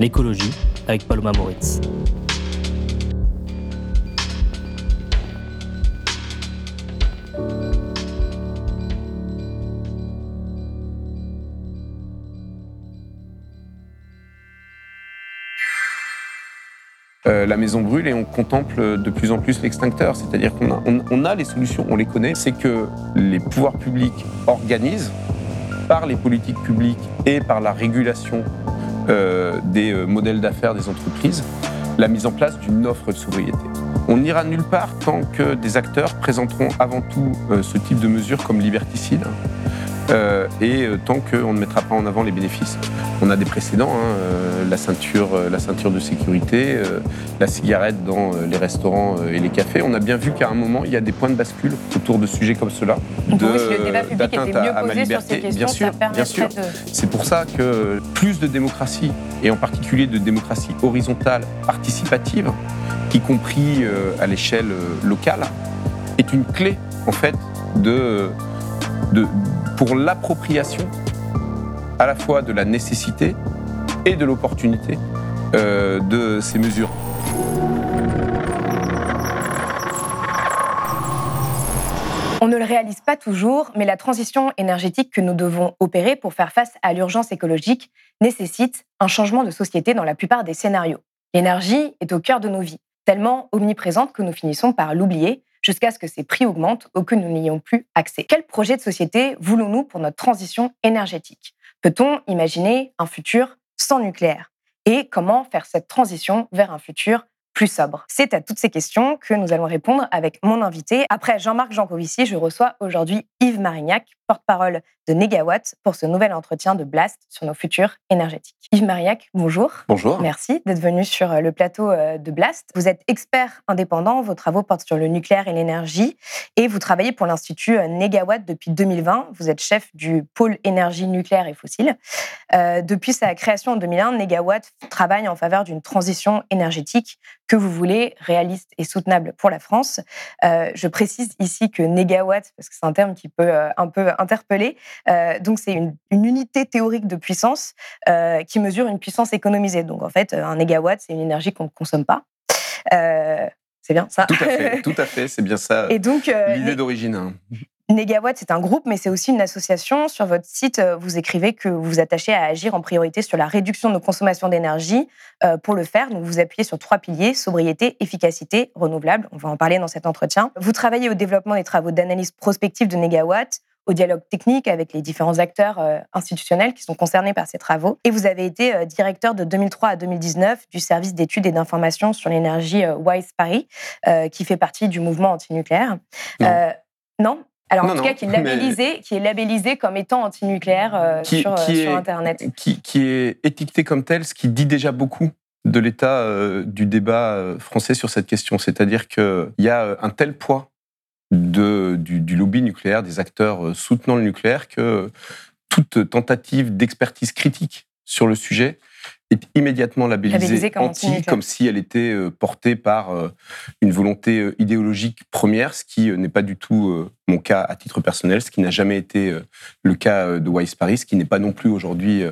L'écologie avec Paloma Moritz. Euh, la maison brûle et on contemple de plus en plus l'extincteur. C'est-à-dire qu'on a, les solutions, on les connaît. C'est que les pouvoirs publics organisent par les politiques publiques et par la régulation des euh, modèles d'affaires des entreprises, la mise en place d'une offre de sobriété. On n'ira nulle part tant que des acteurs présenteront avant tout euh, ce type de mesures comme liberticides euh, et euh, tant qu'on ne mettra pas en avant les bénéfices. On a des précédents, hein, euh, la, ceinture, la ceinture de sécurité, la cigarette dans les restaurants et les cafés. On a bien vu qu'à un moment, il y a des points de bascule autour de sujets comme cela. D'atteinte à, à, ma liberté. bien sûr, bien sûr. C'est pour ça que plus de démocratie, et en particulier de démocratie horizontale, participative, y compris à l'échelle locale, est une clé en fait de, pour l'appropriation à la fois de la nécessité et de l'opportunité euh, de ces mesures. On ne le réalise pas toujours, mais la transition énergétique que nous devons opérer pour faire face à l'urgence écologique nécessite un changement de société dans la plupart des scénarios. L'énergie est au cœur de nos vies, tellement omniprésente que nous finissons par l'oublier jusqu'à ce que ces prix augmentent ou que nous n'y ayons plus accès. Quel projet de société voulons-nous pour notre transition énergétique? Peut-on imaginer un futur sans nucléaire? Et comment faire cette transition vers un futur plus sobre C'est à toutes ces questions que nous allons répondre avec mon invité. Après Jean-Marc Jancovici, je reçois aujourd'hui Yves Marignac, porte-parole de Negawatt, pour ce nouvel entretien de Blast sur nos futurs énergétiques. Yves Marignac, bonjour. Bonjour. Merci d'être venu sur euh, le plateau euh, de Blast. Vous êtes expert indépendant, vos travaux portent sur le nucléaire et l'énergie, et vous travaillez pour l'Institut euh, Negawatt depuis 2020. Vous êtes chef du pôle énergie nucléaire et fossile. depuis sa création en 2001, Negawatt travaille en faveur d'une transition énergétique que vous voulez réaliste et soutenable pour la France. je précise ici que Negawatt, parce que c'est un terme qui peut un peu interpeller, euh, donc, c'est une, unité théorique de puissance euh, qui mesure une puissance économisée. Donc, en fait, un négawatt, c'est une énergie qu'on ne consomme pas. Euh, c'est bien ça Tout à fait, tout à fait c'est bien ça. Et donc, l'idée d'origine. Négawatt, c'est un groupe, mais c'est aussi une association. Sur votre site, vous écrivez que vous vous attachez à agir en priorité sur la réduction de nos consommations d'énergie. pour le faire, donc vous appuyez sur trois piliers sobriété, efficacité, renouvelable. On va en parler dans cet entretien. Vous travaillez au développement des travaux d'analyse prospective de Négawatt, au dialogue technique avec les différents acteurs euh, institutionnels qui sont concernés par ces travaux. Et vous avez été euh, directeur de 2003 à 2019 du service d'études et d'information sur l'énergie euh, WISE Paris, qui fait partie du mouvement antinucléaire. Non. non? Alors en tout cas, qui est labellisé, qui est labellisé comme étant antinucléaire sur, Internet. Qui, qui, est étiqueté comme tel, ce qui dit déjà beaucoup de l'état du débat français sur cette question. C'est-à-dire qu'il y a un tel poids de, du, lobby nucléaire, des acteurs euh, soutenant le nucléaire, que toute tentative d'expertise critique sur le sujet est immédiatement labellisée, comme anti, comme si elle était euh, portée par euh, une volonté idéologique première, ce qui n'est pas du tout mon cas à titre personnel, ce qui n'a jamais été le cas de Wise Paris, ce qui n'est pas non plus aujourd'hui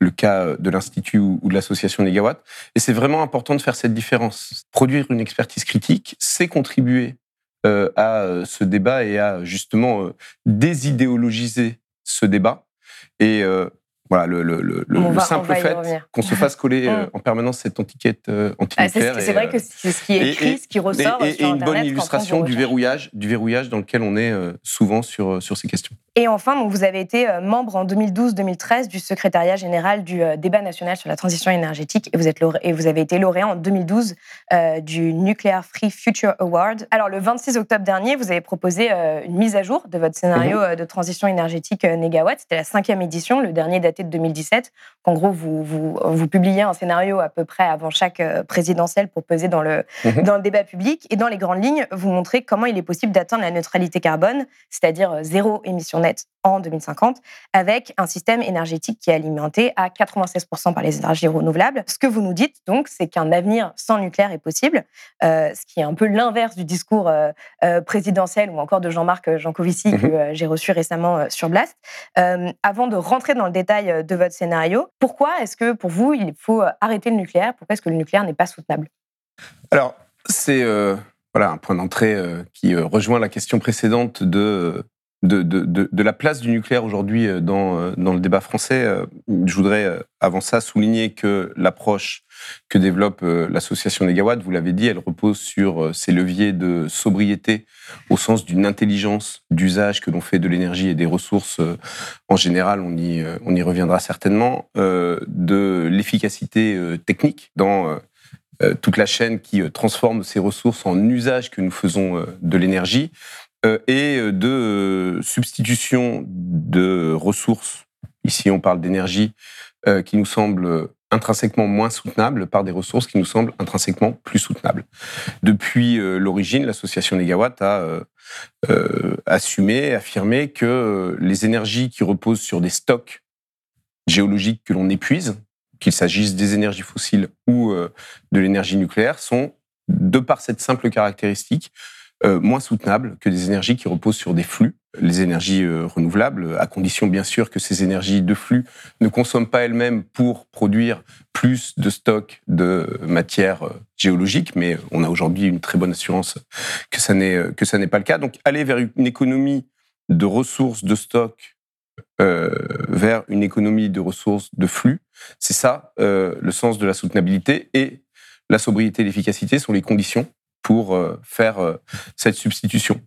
le cas de l'Institut ou de l'association Negawatt. Et c'est vraiment important de faire cette différence. Produire une expertise critique, c'est contribuer euh, à euh, ce débat et à justement euh, désidéologiser ce débat. Et voilà, le, le, le, le simple fait qu'on se fasse coller mm. en permanence cette étiquette antinucléaire. Ah, c'est vrai que c'est ce qui est écrit, ce qui ressort. Et, sur une bonne illustration du verrouillage, du verrouillage dans lequel on est souvent sur, sur ces questions. Et enfin, donc, vous avez été euh, membre en 2012-2013 du secrétariat général du euh, débat national sur la transition énergétique et vous, êtes et vous avez été lauréat en 2012 euh, du Nuclear Free Future Award. Alors, le 26 octobre dernier, vous avez proposé une mise à jour de votre scénario mhm. de transition énergétique Negawatt. C'était la cinquième édition, le dernier daté l'été de 2017. En gros, vous, vous, vous, publiez un scénario à peu près avant chaque présidentielle pour peser dans le, mhm. dans le débat public. Et dans les grandes lignes, vous montrez comment il est possible d'atteindre la neutralité carbone, c'est-à-dire zéro émission nette en 2050, avec un système énergétique qui est alimenté à 96% par les énergies renouvelables. Ce que vous nous dites, donc, c'est qu'un avenir sans nucléaire est possible, euh, ce qui est un peu l'inverse du discours euh, euh, présidentiel ou encore de Jean-Marc Jancovici mhm. que j'ai reçu récemment sur Blast. avant de rentrer dans le détail de votre scénario, pourquoi est-ce que pour vous, il faut arrêter le nucléaire? Pourquoi est-ce que le nucléaire n'est pas soutenable? Alors, c'est voilà, un point d'entrée qui rejoint la question précédente de de, la place du nucléaire aujourd'hui euh, dans, euh, dans le débat français, euh, je voudrais avant ça souligner que l'approche que développe l'association Negawatt, vous l'avez dit, elle repose sur ces leviers de sobriété au sens d'une intelligence d'usage que l'on fait de l'énergie et des ressources en général, on y, on y reviendra certainement, de l'efficacité technique dans toute la chaîne qui transforme ces ressources en usage que nous faisons de l'énergie et euh, de euh, substitution de ressources, ici on parle d'énergie, qui nous semble intrinsèquement moins soutenable par des ressources qui nous semblent intrinsèquement plus soutenables. Depuis l'origine, l'association Negawatt a assumé, affirmé que les énergies qui reposent sur des stocks géologiques que l'on épuise, qu'il s'agisse des énergies fossiles ou de l'énergie nucléaire, sont, de par cette simple caractéristique, euh, moins soutenables que des énergies qui reposent sur des flux, les énergies euh, renouvelables, à condition bien sûr que ces énergies de flux ne consomment pas elles-mêmes pour produire plus de stocks de matière euh, géologique, mais on a aujourd'hui une très bonne assurance que ça n'est que ça n'est pas le cas. Donc aller vers une économie de ressources de stock vers une économie de ressources de flux, c'est ça le sens de la soutenabilité et la sobriété et l'efficacité sont les conditions pour euh, faire euh, cette substitution.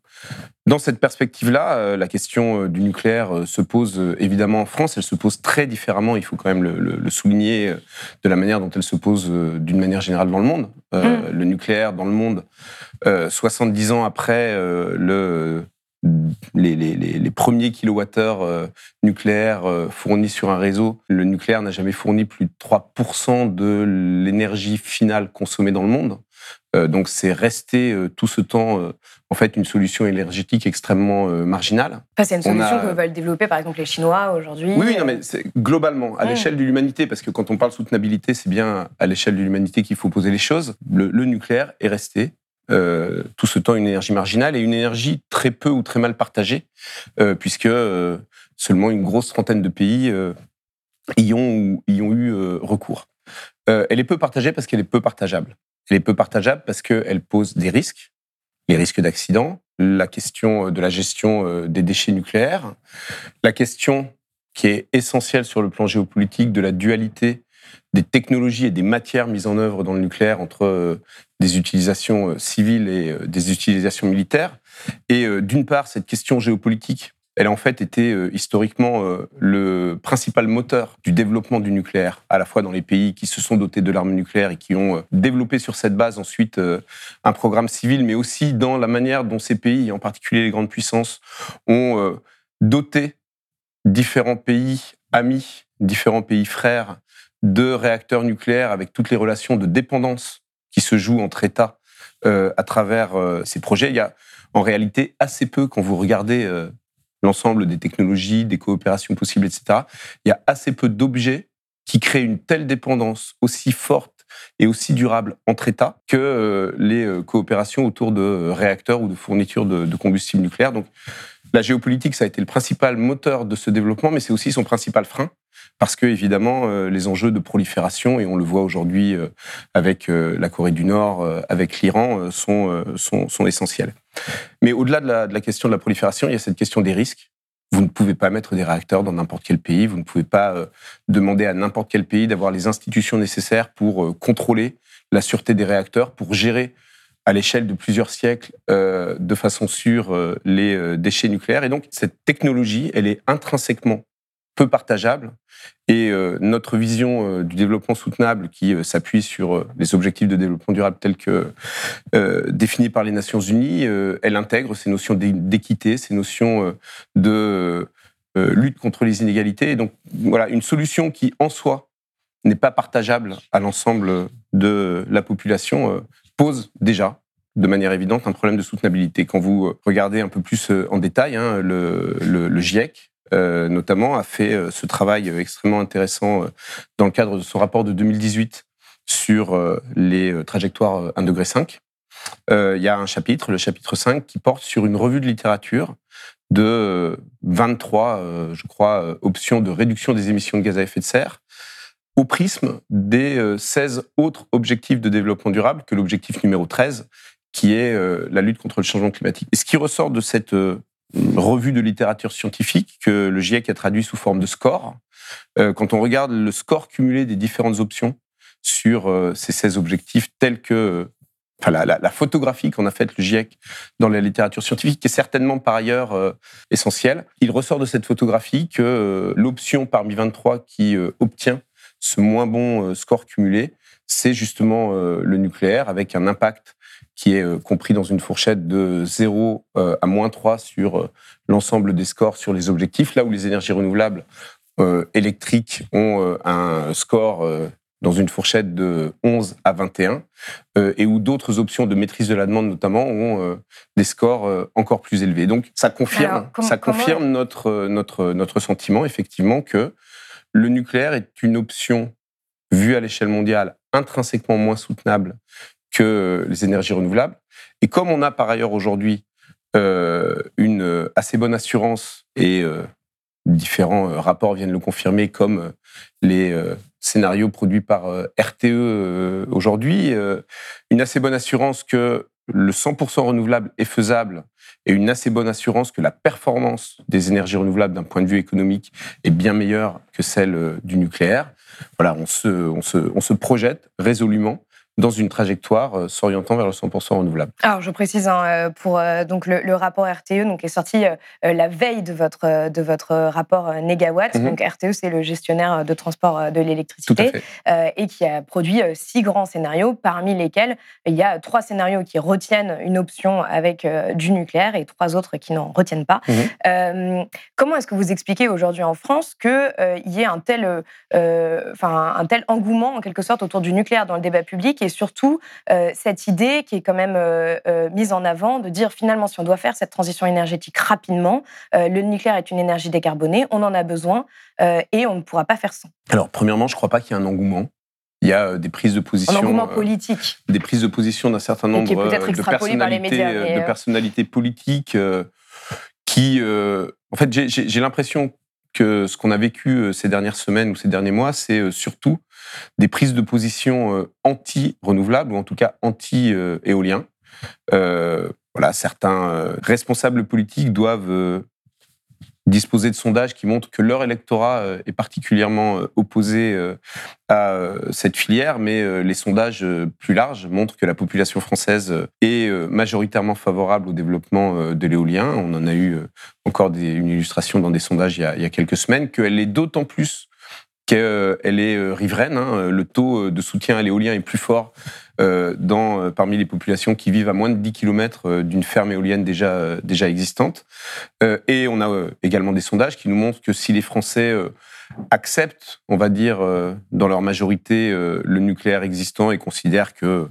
Dans cette perspective-là, euh, la question du nucléaire se pose évidemment en France. Elle se pose très différemment, il faut quand même le, souligner, de la manière dont elle se pose d'une manière générale dans le monde. Mm. Le nucléaire dans le monde, 70 ans après le, les, les, les, premiers kilowattheures nucléaires fournis sur un réseau, le nucléaire n'a jamais fourni plus de 3% de l'énergie finale consommée dans le monde. Euh, donc c'est resté euh, tout ce temps euh, en fait une solution énergétique extrêmement marginale. c'est une solution que veulent développer par exemple les Chinois aujourd'hui. Oui, non, mais globalement à l'échelle de l'humanité, parce que quand on parle soutenabilité, c'est bien à l'échelle de l'humanité qu'il faut poser les choses. Le, nucléaire est resté tout ce temps une énergie marginale et une énergie très peu ou très mal partagée, puisque seulement une grosse trentaine de pays y, ont, y ont eu recours. elle est peu partagée parce qu'elle est peu partageable. Elle est peu partageable parce qu'elle pose des risques, les risques d'accident, la question euh, de la gestion euh, des déchets nucléaires, la question qui est essentielle sur le plan géopolitique de la dualité des technologies et des matières mises en œuvre dans le nucléaire entre euh, des utilisations civiles et des utilisations militaires. Et d'une part, cette question géopolitique elle a en fait été euh, historiquement euh, le principal moteur du développement du nucléaire, à la fois dans les pays qui se sont dotés de l'arme nucléaire et qui ont euh, développé sur cette base ensuite un programme civil, mais aussi dans la manière dont ces pays, en particulier les grandes puissances, ont doté différents pays amis, différents pays frères de réacteurs nucléaires avec toutes les relations de dépendance qui se jouent entre États à travers ces projets. Il y a en réalité assez peu, quand vous regardez l'ensemble des technologies, des coopérations possibles, etc., il y a assez peu d'objets qui créent une telle dépendance aussi forte et aussi durable entre États que euh, les euh, coopérations autour de euh, réacteurs ou de fournitures de, de combustible nucléaire. Donc, la géopolitique, ça a été le principal moteur de ce développement, mais c'est aussi son principal frein, parce que évidemment, les enjeux de prolifération, et on le voit aujourd'hui avec la Corée du Nord, avec l'Iran, sont, essentiels. Mais au-delà de la, question de la prolifération, il y a cette question des risques. Vous ne pouvez pas mettre des réacteurs dans n'importe quel pays. Vous ne pouvez pas euh, demander à n'importe quel pays d'avoir les institutions nécessaires pour euh, contrôler la sûreté des réacteurs, pour gérer à l'échelle de plusieurs siècles euh, de façon sûre les déchets nucléaires. Et donc cette technologie, elle est intrinsèquement peu partageable. Et euh, notre vision euh, du développement soutenable, qui euh, s'appuie sur les objectifs de développement durable tels que définis par les Nations Unies, elle intègre ces notions d'équité, ces notions de lutte contre les inégalités. Et donc voilà, une solution qui en soi n'est pas partageable à l'ensemble de la population pose déjà de manière évidente un problème de soutenabilité. Quand vous regardez un peu plus en détail, hein, le, le, GIEC, notamment, a fait ce travail extrêmement intéressant dans le cadre de son rapport de 2018 sur les trajectoires 1,5 degré. Il y a un chapitre, le chapitre 5, qui porte sur une revue de littérature de 23, je crois, options de réduction des émissions de gaz à effet de serre au prisme des 16 euh, autres objectifs de développement durable que l'objectif numéro 13, qui est euh, la lutte contre le changement climatique. Et ce qui ressort de cette euh, revue de littérature scientifique que le GIEC a traduit sous forme de score, quand on regarde le score cumulé des différentes options sur ces 16 objectifs tels que Enfin, la, photographie qu'on a faite le GIEC dans la littérature scientifique, qui est certainement par ailleurs essentielle. Il ressort de cette photographie que l'option parmi 23 qui obtient ce moins bon euh, score cumulé, c'est justement euh, le nucléaire avec un impact qui est euh, compris dans une fourchette de 0 à moins 3 sur l'ensemble des scores sur les objectifs, là où les énergies renouvelables électriques ont un score dans une fourchette de 11 à 21, et où d'autres options de maîtrise de la demande notamment ont des scores encore plus élevés. Donc ça confirme, ça confirme notre, notre, notre sentiment effectivement que le nucléaire est une option vue à l'échelle mondiale intrinsèquement moins soutenable que les énergies renouvelables. Et comme on a par ailleurs aujourd'hui euh, une assez bonne assurance et euh, différents euh, rapports viennent le confirmer, comme les scénarios produits par RTE aujourd'hui, une assez bonne assurance que le 100% renouvelable est faisable et une assez bonne assurance que la performance des énergies renouvelables d'un point de vue économique est bien meilleure que celle euh, du nucléaire. Voilà, on se, on se, on se projette résolument dans une trajectoire euh, s'orientant vers le 100% renouvelable. Alors, je précise hein, euh, pour euh, donc le, rapport RTE, donc est sorti la veille de votre de votre rapport Négawatt. Mhm. Donc RTE, c'est le gestionnaire de transport de l'électricité et qui a produit six grands scénarios, parmi lesquels il y a trois scénarios qui retiennent une option avec du nucléaire et trois autres qui n'en retiennent pas. Mhm. comment est-ce que vous expliquez aujourd'hui en France qu'il y ait un tel enfin un tel engouement en quelque sorte autour du nucléaire dans le débat public et surtout euh, cette idée qui est quand même euh, euh, mise en avant de dire finalement si on doit faire cette transition énergétique rapidement, le nucléaire est une énergie décarbonée, on en a besoin et on ne pourra pas faire sans. Alors premièrement, je ne crois pas qu'il y ait un engouement. Il y a des prises de position. Un engouement politique. des prises de position d'un certain nombre de, personnalités, de personnalités politiques qui, en fait, j'ai l'impression que ce qu'on a vécu ces dernières semaines ou ces derniers mois, c'est surtout des prises de position euh, anti-renouvelables ou en tout cas anti-éolien. Euh, voilà, certains euh, responsables politiques doivent disposer de sondages qui montrent que leur électorat est particulièrement opposé à cette filière, mais les sondages plus larges montrent que la population française est majoritairement favorable au développement de l'éolien. On en a eu encore une illustration dans des sondages il y a, quelques semaines, qu'elle est d'autant plus qu'elle est euh, riveraine. Hein. Le taux euh, de soutien à l'éolien est plus fort euh, dans, parmi les populations qui vivent à moins de 10 km d'une ferme éolienne déjà, déjà existante. Et on a également des sondages qui nous montrent que si les Français acceptent, on va dire, dans leur majorité, le nucléaire existant et considèrent que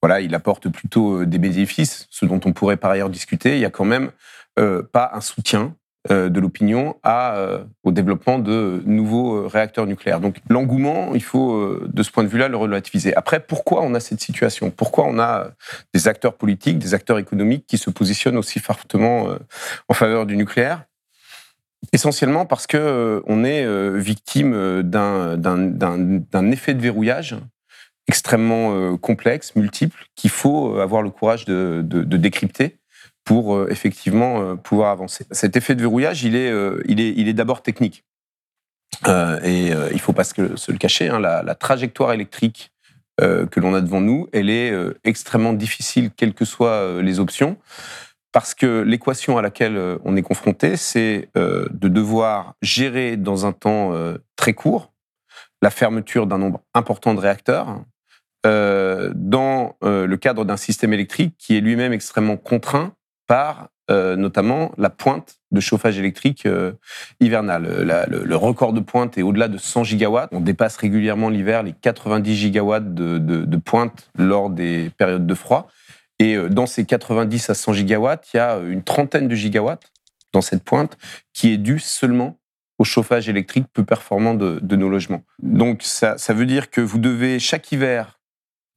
voilà, il apporte plutôt des bénéfices, ce dont on pourrait par ailleurs discuter, il y a quand même pas un soutien euh, de l'opinion euh, au développement de nouveaux euh, réacteurs nucléaires. Donc l'engouement, il faut de ce point de vue-là le relativiser. Après, pourquoi on a cette situation? Pourquoi on a des acteurs politiques, des acteurs économiques qui se positionnent aussi fortement en faveur du nucléaire? Essentiellement parce que on est victime d'un effet de verrouillage extrêmement complexe, multiple, qu'il faut avoir le courage de décrypter pour euh, effectivement euh, pouvoir avancer. Cet effet de verrouillage, il est, euh, il est, il est d'abord technique. et il ne faut pas se, le cacher, hein, la, trajectoire électrique que l'on a devant nous, elle est extrêmement difficile, quelles que soient les options, parce que l'équation à laquelle on est confronté, c'est de devoir gérer dans un temps très court la fermeture d'un nombre important de réacteurs, dans le cadre d'un système électrique qui est lui-même extrêmement contraint par notamment la pointe de chauffage électrique hivernal. le, record de pointe est au-delà de 100 gigawatts. On dépasse régulièrement l'hiver les 90 gigawatts de, pointe lors des périodes de froid. Et dans ces 90 à 100 gigawatts, il y a une trentaine de gigawatts dans cette pointe qui est due seulement au chauffage électrique peu performant de, nos logements. Donc ça veut dire que vous devez chaque hiver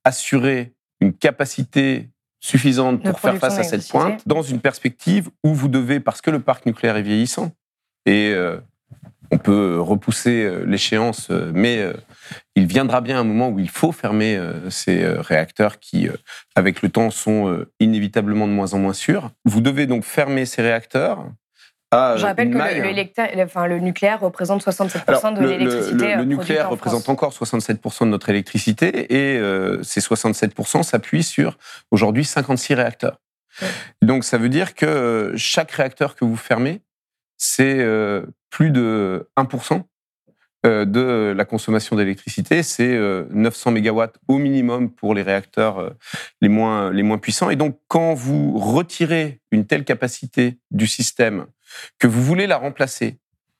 assurer une capacité suffisante pour faire face à cette pointe dans une perspective où vous devez, parce que le parc nucléaire est vieillissant, et euh, on peut repousser euh, l'échéance, euh, mais il viendra bien un moment où il faut fermer ces réacteurs qui, avec le temps, sont inévitablement de moins en moins sûrs. Vous devez donc fermer ces réacteurs ah, Je rappelle que le, enfin, le, nucléaire représente 67% de l'électricité. Le, le, nucléaire représente encore 67% de notre électricité et euh, ces 67% s'appuient sur aujourd'hui 56 réacteurs. Donc ça veut dire que euh, chaque réacteur que vous fermez, c'est euh, plus de 1% de la consommation d'électricité. C'est 900 mégawatts au minimum pour les réacteurs les moins, les moins puissants. Et donc quand vous retirez une telle capacité du système que vous voulez la remplacer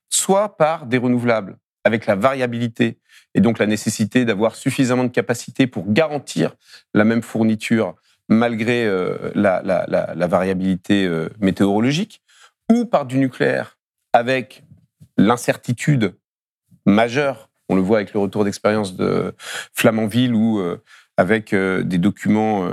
soit par des renouvelables avec la variabilité et donc la nécessité d'avoir suffisamment de capacité pour garantir la même fourniture malgré euh, la, variabilité euh, météorologique, ou par du nucléaire avec l'incertitude majeure, on le voit avec le retour d'expérience de Flamanville ou euh, avec des documents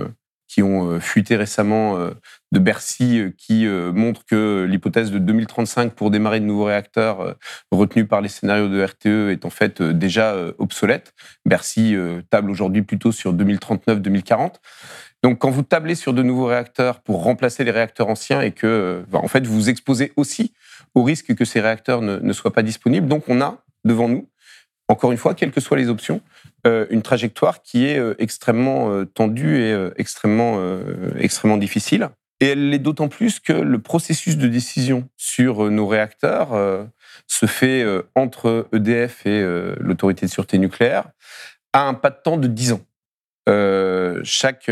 qui ont euh, fuité récemment euh, de Bercy euh, qui montrent que l'hypothèse de 2035 pour démarrer de nouveaux réacteurs retenus par les scénarios de RTE est en fait déjà obsolète. Bercy table aujourd'hui plutôt sur 2039-2040. Donc, quand vous tablez sur de nouveaux réacteurs pour remplacer les réacteurs anciens et que, en fait, vous vous exposez aussi au risque que ces réacteurs ne, ne soient pas disponibles. Donc, on a devant nous, encore une fois, quelles que soient les options, euh, une trajectoire qui est euh, extrêmement euh, tendue et extrêmement, extrêmement difficile. Et elle l'est d'autant plus que le processus de décision sur nos réacteurs se fait entre EDF et l'autorité de sûreté nucléaire à un pas de temps de 10 ans. chaque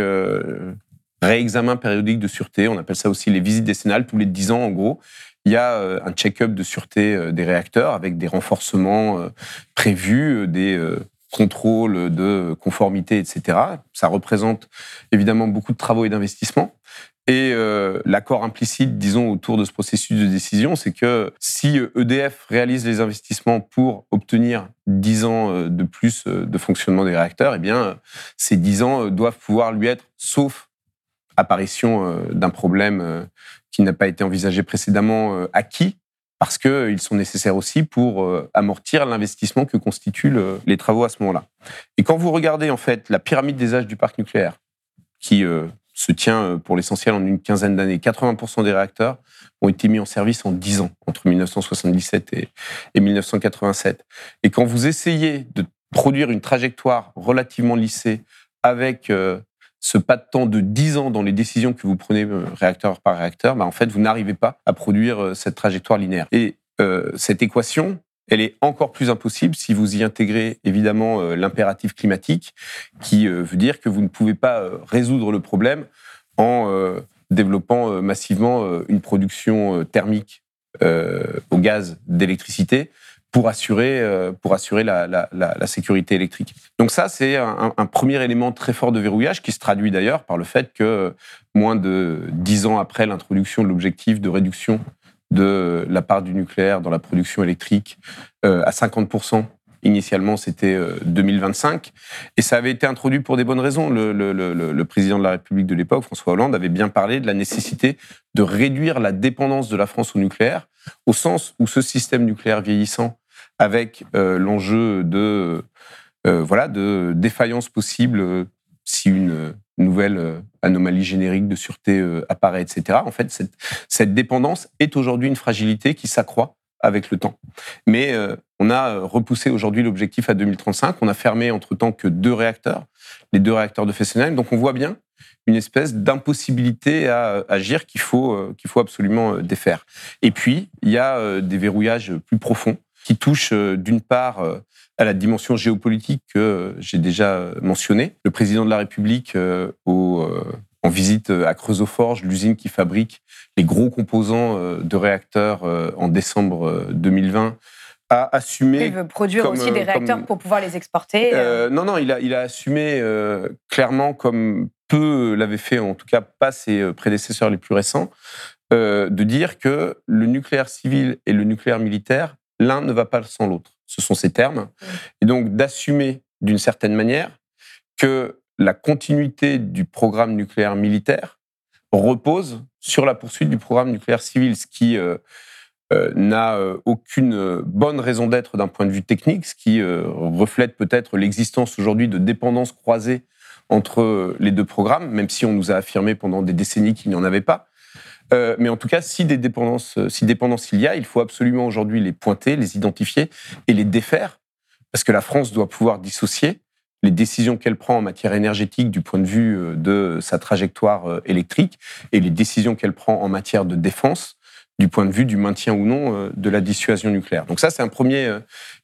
réexamen périodique de sûreté, on appelle ça aussi les visites décennales, tous les 10 ans en gros, il y a un check-up de sûreté des réacteurs avec des renforcements prévus, des contrôle de conformité, etc. Ça représente évidemment beaucoup de travaux et d'investissements. Et euh, l'accord implicite, disons, autour de ce processus de décision, c'est que si EDF réalise les investissements pour obtenir 10 ans euh, de plus euh, de fonctionnement des réacteurs, eh bien, ces 10 ans doivent pouvoir lui être, sauf apparition d'un problème qui n'a pas été envisagé précédemment, acquis parce qu'ils sont nécessaires aussi pour euh, amortir l'investissement que constituent les travaux à ce moment-là. Et quand vous regardez en fait la pyramide des âges du parc nucléaire, qui euh, se tient euh, pour l'essentiel en une quinzaine d'années, 80% des réacteurs ont été mis en service en 10 ans, entre 1977 et, et 1987. Et quand vous essayez de produire une trajectoire relativement lissée avec ce pas de temps de 10 ans dans les décisions que vous prenez euh, réacteur par réacteur, bah en fait, vous n'arrivez pas à produire euh, cette trajectoire linéaire. Et euh, cette équation, elle est encore plus impossible si vous y intégrez évidemment l'impératif climatique, qui veut dire que vous ne pouvez pas résoudre le problème en développant massivement une production thermique au gaz d'électricité pour assurer, euh, pour assurer la, la, sécurité électrique. Donc ça, c'est un, premier élément très fort de verrouillage qui se traduit d'ailleurs par le fait que moins de dix ans après l'introduction de l'objectif de réduction de la part du nucléaire dans la production électrique euh, à 50%, Initialement, c'était 2025. Euh, Et ça avait été introduit pour des bonnes raisons. Le, président de la République de l'époque, François Hollande, avait bien parlé de la nécessité de réduire la dépendance de la France au nucléaire, au sens où ce système nucléaire vieillissant avec euh, l'enjeu de euh, voilà de défaillance possible si une nouvelle anomalie générique de sûreté apparaît, etc. En fait, cette dépendance est aujourd'hui une fragilité qui s'accroît avec le temps. Mais on a repoussé aujourd'hui l'objectif à 2035. On a fermé entre-temps que deux réacteurs, les deux réacteurs de Fessenheim. Donc on voit bien une espèce d'impossibilité à agir qu'il faut, qu'il faut absolument défaire. Et puis, il y a des verrouillages plus profonds qui touche euh, d'une part euh, à la dimension géopolitique que j'ai déjà mentionnée. Le président de la République, au en visite à Creusot-Forge, l'usine qui fabrique les gros composants de réacteurs en décembre 2020 a assumé. Il veut produire aussi des réacteurs pour pouvoir les exporter. non, non, il a, il a assumé clairement, comme peu l'avaient fait, en tout cas pas ses prédécesseurs les plus récents, de dire que le nucléaire civil et le nucléaire militaire, l'un ne va pas sans l'autre. Ce sont ces termes. Et donc d'assumer d'une certaine manière que la continuité du programme nucléaire militaire repose sur la poursuite du programme nucléaire civil, ce qui euh, euh, n'a euh, aucune bonne raison d'être d'un point de vue technique, ce qui reflète peut-être l'existence aujourd'hui de dépendances croisées entre les deux programmes, même si on nous a affirmé pendant des décennies qu'il n'y en avait pas. mais en tout cas, si des dépendances, si dépendance il y a, il faut absolument aujourd'hui les pointer, les identifier et les défaire, parce que la France doit pouvoir dissocier les décisions qu'elle prend en matière énergétique du point de vue euh, de sa trajectoire euh, électrique et les décisions qu'elle prend en matière de défense du point de vue du maintien ou non euh, de la dissuasion nucléaire. Donc ça, c'est un premier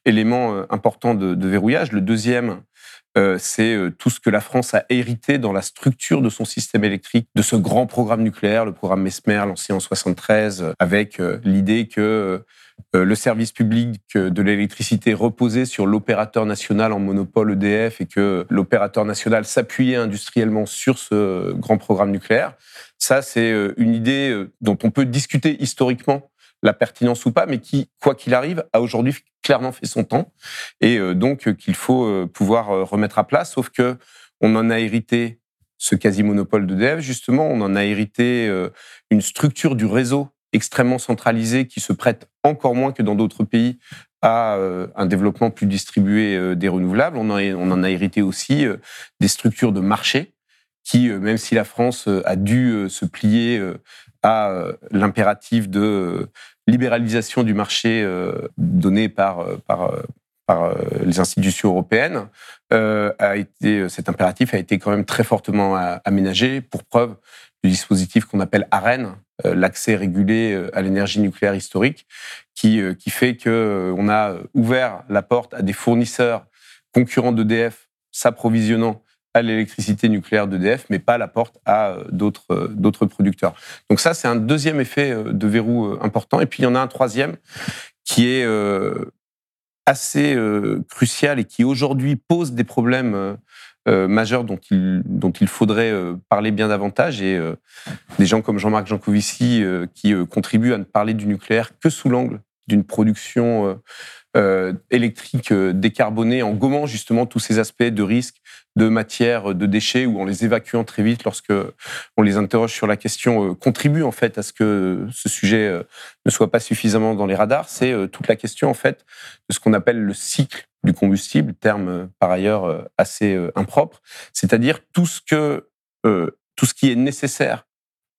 élément important de, verrouillage. Le deuxième, c'est tout ce que la France a hérité dans la structure de son système électrique, de ce grand programme nucléaire, le programme Mesmer, lancé en 73, avec l'idée que le service public de l'électricité reposait sur l'opérateur national en monopole EDF et que l'opérateur national s'appuyait industriellement sur ce grand programme nucléaire. Ça, c'est euh, une idée euh, dont on peut discuter historiquement la pertinence ou pas, mais qui, quoi qu'il arrive, a aujourd'hui clairement fait son temps et donc qu'il faut pouvoir remettre à place. Sauf que on en a hérité ce quasi-monopole d'EDF, justement, on en a hérité une structure du réseau extrêmement centralisé qui se prête encore moins que dans d'autres pays à euh, un développement plus distribué euh, des renouvelables. On en, a, hérité aussi euh, des structures de marché qui, même si la France a dû se plier à l'impératif de libéralisation du marché donné par les institutions européennes, a été, cet impératif a été quand même très fortement aménagé. Pour preuve, du dispositif qu'on appelle AREN, euh, l'accès régulé euh, à l'énergie nucléaire historique, qui, euh, qui fait qu'on a ouvert la porte à des fournisseurs concurrents d'EDF s'approvisionnant à l'électricité nucléaire d'EDF, mais pas la porte à d'autres d'autres producteurs. Donc ça, c'est un deuxième effet de verrou important. Et puis il y en a un troisième qui est assez crucial et qui aujourd'hui pose des problèmes euh, majeurs dont il, dont il faudrait euh, parler bien davantage. Et euh, des gens comme Jean-Marc Jancovici qui contribuent à ne parler du nucléaire que sous l'angle d'une production électrique décarbonée en gommant justement tous ces aspects de risque de matière, de déchets ou en les évacuant très vite lorsque on les interroge sur la question contribue en fait à ce que ce sujet ne soit pas suffisamment dans les radars. C'est toute la question en fait de ce qu'on appelle le cycle du combustible, terme euh, par ailleurs euh, assez euh, impropre, c'est-à-dire tout ce que tout ce qui est nécessaire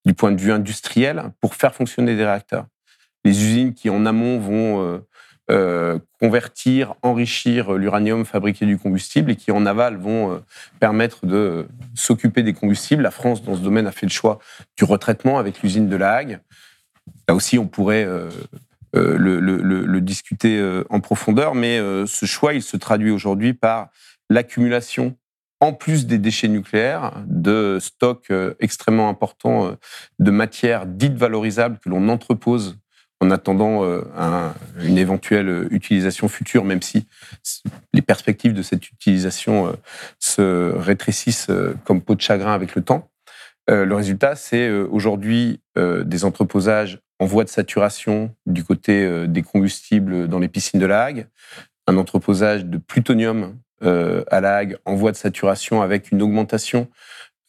du point de vue industriel pour faire fonctionner des réacteurs. Les usines qui en amont vont convertir, enrichir l'uranium, fabriquer du combustible, et qui en aval vont permettre de s'occuper des combustibles. La France, dans ce domaine, a fait le choix du retraitement avec l'usine de La Hague. Là aussi, on pourrait euh, le, discuter euh, en profondeur, mais euh, ce choix, il se traduit aujourd'hui par l'accumulation en plus des déchets nucléaires, de stocks extrêmement importants de matières dites valorisables que l'on entrepose en attendant une éventuelle utilisation future, même si les perspectives de cette utilisation se rétrécissent comme peau de chagrin avec le temps. Le résultat, c'est aujourd'hui des entreposages en voie de saturation du côté euh, des combustibles dans les piscines de La Hague, un entreposage de plutonium euh, à La Hague en voie de saturation avec une augmentation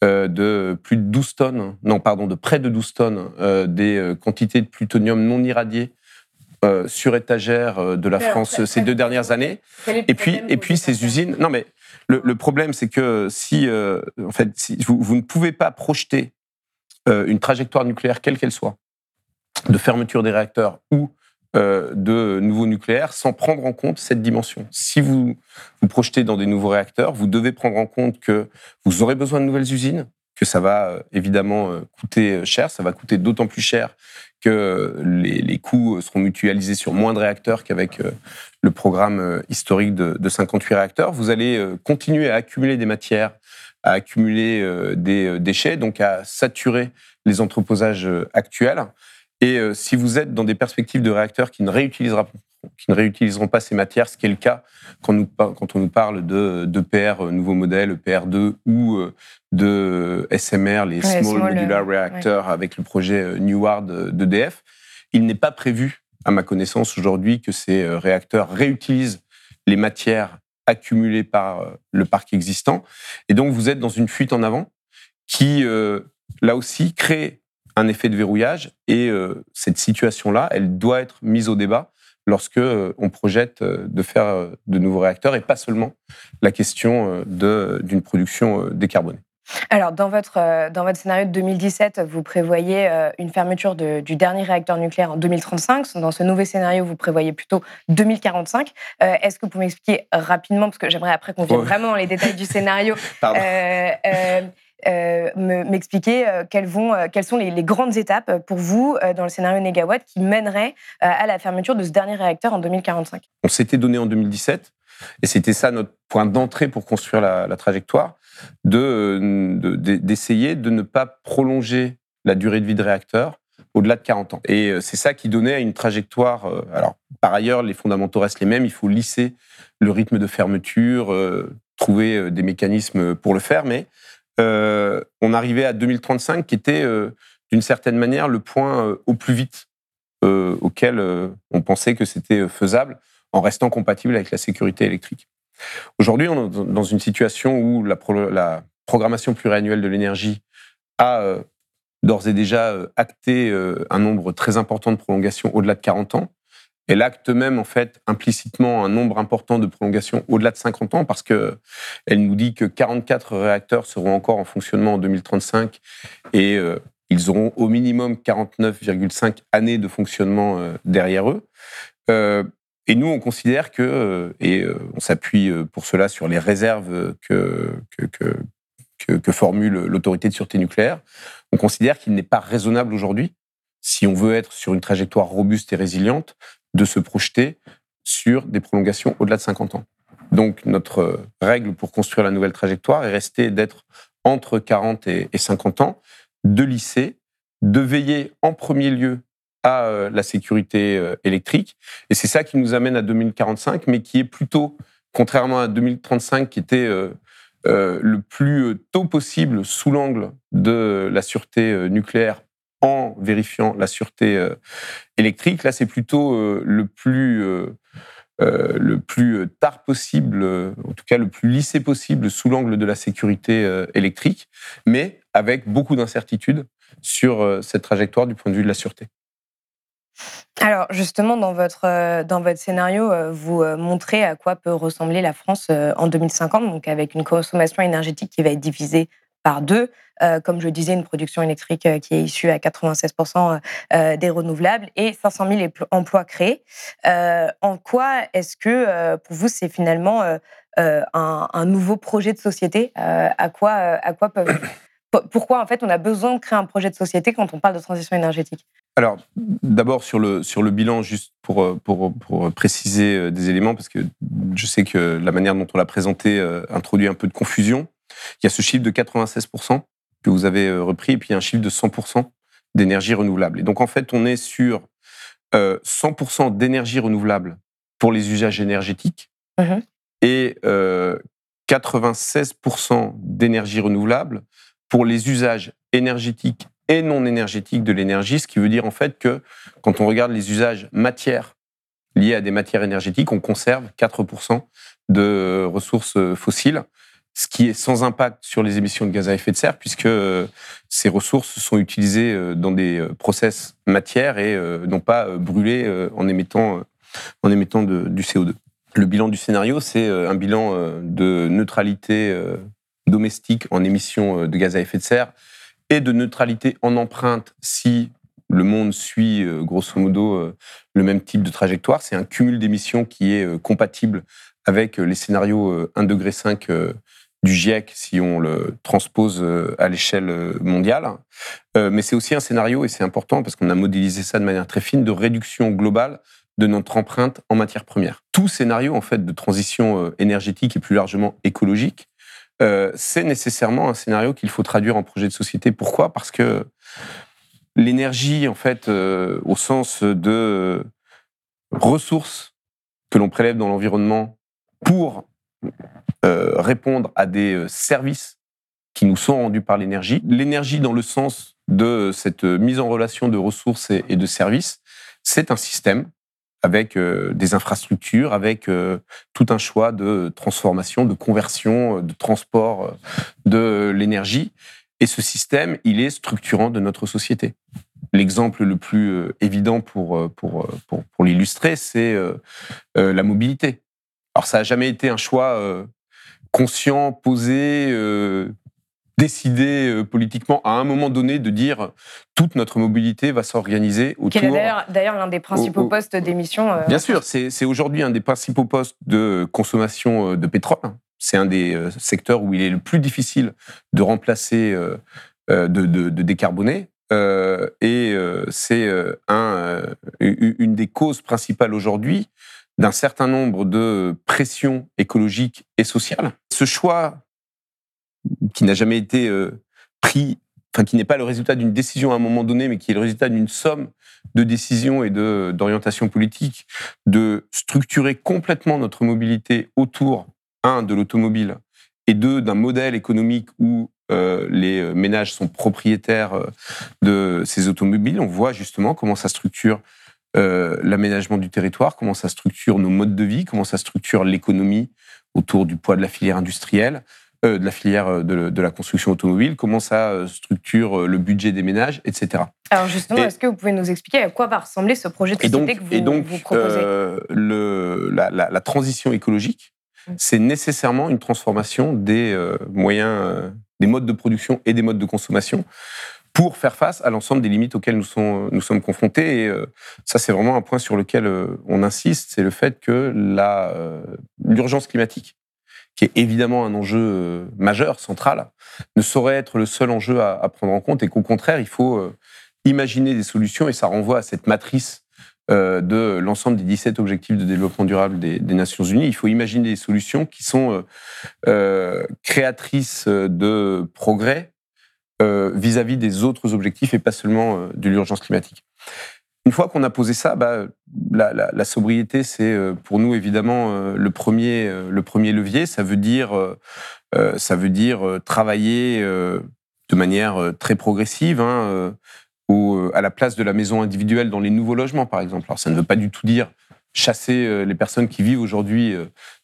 euh, de plus de 12 tonnes, non pardon, de près de 12 tonnes des quantités de plutonium non irradié sur étagère de la France ces deux dernières années. Et puis, et puis ces usines. Non, mais le, problème, c'est que si, en fait, si vous, vous, ne pouvez pas projeter une trajectoire nucléaire, quelle qu'elle soit, de fermeture des réacteurs ou euh, de nouveaux nucléaires sans prendre en compte cette dimension. Si vous vous projetez dans des nouveaux réacteurs, vous devez prendre en compte que vous aurez besoin de nouvelles usines, que ça va euh, évidemment euh, coûter cher, ça va coûter d'autant plus cher que les, coûts seront mutualisés sur moins de réacteurs qu'avec le programme historique de, de 58 réacteurs. Vous allez continuer à accumuler des matières à accumuler des déchets, donc à saturer les entreposages actuels. Et si vous êtes dans des perspectives de réacteurs qui ne réutiliseront qui ne réutiliseront pas ces matières, ce qui est le cas quand, nous, quand on nous parle de d'EPR nouveau modèle, EPR2 ou de SMR, les Small, Modular Reactors, avec le projet NEWARD d'EDF. Il n'est pas prévu, à ma connaissance aujourd'hui, que ces réacteurs réutilisent les matières accumulées par le parc existant. Et donc, vous êtes dans une fuite en avant qui, là aussi, crée un effet de verrouillage. Et cette situation-là, elle doit être mise au débat lorsque euh, on projette euh, de faire euh, de nouveaux réacteurs et pas seulement la question d'une production décarbonée. Alors, dans votre, dans votre scénario de 2017, vous prévoyez une fermeture du dernier réacteur nucléaire en 2035. Dans ce nouveau scénario, vous prévoyez plutôt 2045. Est-ce que vous pouvez m'expliquer rapidement, parce que j'aimerais après qu'on vienne vraiment dans les détails du scénario, euh, m'expliquer euh, quelles, vont, euh, quelles sont les, grandes étapes pour vous dans le scénario Négawatt qui mènerait à la fermeture de ce dernier réacteur en 2045. On s'était donné en 2017, et c'était ça notre point d'entrée pour construire la, trajectoire, d'essayer de, de, ne pas prolonger la durée de vie de réacteur au-delà de 40 ans. Et c'est ça qui donnait une trajectoire. Alors, par ailleurs, les fondamentaux restent les mêmes. Il faut lisser le rythme de fermeture, trouver des mécanismes pour le faire, mais euh, on arrivait à 2035, qui était euh, d'une certaine manière le point euh, au plus vite auquel on pensait que c'était faisable en restant compatible avec la sécurité électrique. Aujourd'hui, on est dans une situation où la, programmation pluriannuelle de l'énergie a d'ores et déjà acté un nombre très important de prolongations au-delà de 40 ans. Elle acte même en fait implicitement un nombre important de prolongations au-delà de 50 ans parce que elle nous dit que 44 réacteurs seront encore en fonctionnement en 2035 et euh, ils auront au minimum 49,5 années de fonctionnement euh, derrière eux. Euh, et nous, on considère que, et on s'appuie pour cela sur les réserves que, que, que formule l'autorité de sûreté nucléaire, on considère qu'il n'est pas raisonnable aujourd'hui si on veut être sur une trajectoire robuste et résiliente, de se projeter sur des prolongations au-delà de 50 ans. Donc notre règle pour construire la nouvelle trajectoire est restée d'être entre 40 et 50 ans, de lisser, de veiller en premier lieu à euh, la sécurité euh, électrique. Et c'est ça qui nous amène à 2045, mais qui est plutôt, contrairement à 2035, qui était euh, le plus tôt possible sous l'angle de la sûreté nucléaire en vérifiant la sûreté euh, électrique. Là, c'est plutôt euh, le plus euh, le plus tard possible, en tout cas le plus lissé possible sous l'angle de la sécurité électrique, mais avec beaucoup d'incertitudes sur cette trajectoire du point de vue de la sûreté. Alors justement, dans votre, dans votre scénario, vous montrez à quoi peut ressembler la France en 2050, donc avec une consommation énergétique qui va être divisée par deux. Euh, comme je disais, une production électrique euh, qui est issue à 96% euh, des renouvelables et 500 000 emplois créés. en quoi est-ce que pour vous c'est finalement un, nouveau projet de société? À quoi, à quoi pourquoi en fait on a besoin de créer un projet de société quand on parle de transition énergétique? Alors, d'abord sur le, sur le bilan, juste pour, pour, préciser des éléments, parce que je sais que la manière dont on l'a présenté introduit un peu de confusion. Il y a ce chiffre de 96% que vous avez euh, repris, et puis un chiffre de 100% d'énergie renouvelable. Et donc, en fait, on est sur 100% euh, d'énergie renouvelable pour les usages énergétiques mmh et 96% euh, d'énergie renouvelable pour les usages énergétiques et non énergétiques de l'énergie, ce qui veut dire en fait que quand on regarde les usages matières liés à des matières énergétiques, on conserve 4% de ressources fossiles ce qui est sans impact sur les émissions de gaz à effet de serre, puisque euh, ces ressources sont utilisées euh, dans des euh, process matières et non pas brûlées en émettant, en émettant du CO2. Le bilan du scénario, c'est un bilan de neutralité domestique en émissions de gaz à effet de serre et de neutralité en empreinte si le monde suit grosso modo le même type de trajectoire. C'est un cumul d'émissions qui est compatible avec les scénarios 1,5 degré du GIEC si on le transpose euh, à l'échelle euh, mondiale. Euh, mais c'est aussi un scénario, et c'est important parce qu'on a modélisé ça de manière très fine, de réduction globale de notre empreinte en matière première. Tout scénario en fait de transition énergétique et plus largement écologique c'est nécessairement un scénario qu'il faut traduire en projet de société. Pourquoi? Parce que l'énergie, en fait, au sens de ressources que l'on prélève dans l'environnement pour répondre à des services qui nous sont rendus par l'énergie. L'énergie dans le sens de cette mise en relation de ressources et de services, c'est un système avec euh, des infrastructures, avec euh, tout un choix de transformation, de conversion, euh, de transport de l'énergie. Et ce système, il est structurant de notre société. L'exemple le plus évident pour, pour, pour l'illustrer, c'est la mobilité. Alors ça n'a jamais été un choix conscient, posé, décider euh, politiquement à un moment donné de dire toute notre mobilité va s'organiser autour. Quel est d'ailleurs l'un des principaux postes d'émission. Euh, Bien sûr, c'est aujourd'hui un des principaux postes de consommation euh, de pétrole. C'est un des secteurs où il est le plus difficile de remplacer, de, de, décarboner. et c'est un, une des causes principales aujourd'hui d'un certain nombre de pressions écologiques et sociales. Ce choix qui n'a jamais été euh, pris, enfin qui n'est pas le résultat d'une décision à un moment donné, mais qui est le résultat d'une somme de décisions et de d'orientation politique, de structurer complètement notre mobilité autour un de l'automobile et deux d'un modèle économique où euh, les euh, ménages sont propriétaires de ces automobiles. On voit justement comment ça structure l'aménagement du territoire, comment ça structure nos modes de vie, comment ça structure l'économie autour du poids de la filière industrielle, euh, de la filière euh, de, la construction automobile, comment ça euh, structure le budget des ménages, etc. Alors justement, est-ce que vous pouvez nous expliquer à quoi va ressembler ce projet de société que vous, et donc, proposez? le, la, transition écologique, mmh. c'est nécessairement une transformation des moyens, des modes de production et des modes de consommation pour faire face à l'ensemble des limites auxquelles nous, nous sommes confrontés. Et ça, c'est vraiment un point sur lequel on insiste, c'est le fait que l'urgence climatique qui est évidemment un enjeu euh, majeur, central, ne saurait être le seul enjeu à, prendre en compte et qu'au contraire, il faut euh, imaginer des solutions et ça renvoie à cette matrice euh, de l'ensemble des 17 objectifs de développement durable des, Nations Unies. Il faut imaginer des solutions qui sont créatrices de progrès vis-à-vis -vis des autres objectifs et pas seulement de l'urgence climatique. Une fois qu'on a posé ça, bah, la, sobriété, c'est euh, pour nous évidemment euh, le premier, euh, le premier levier. Ça veut dire, ça veut dire travailler de manière très progressive. Hein, à la place de la maison individuelle dans les nouveaux logements, par exemple. Alors, ça ne veut pas du tout dire chasser les personnes qui vivent aujourd'hui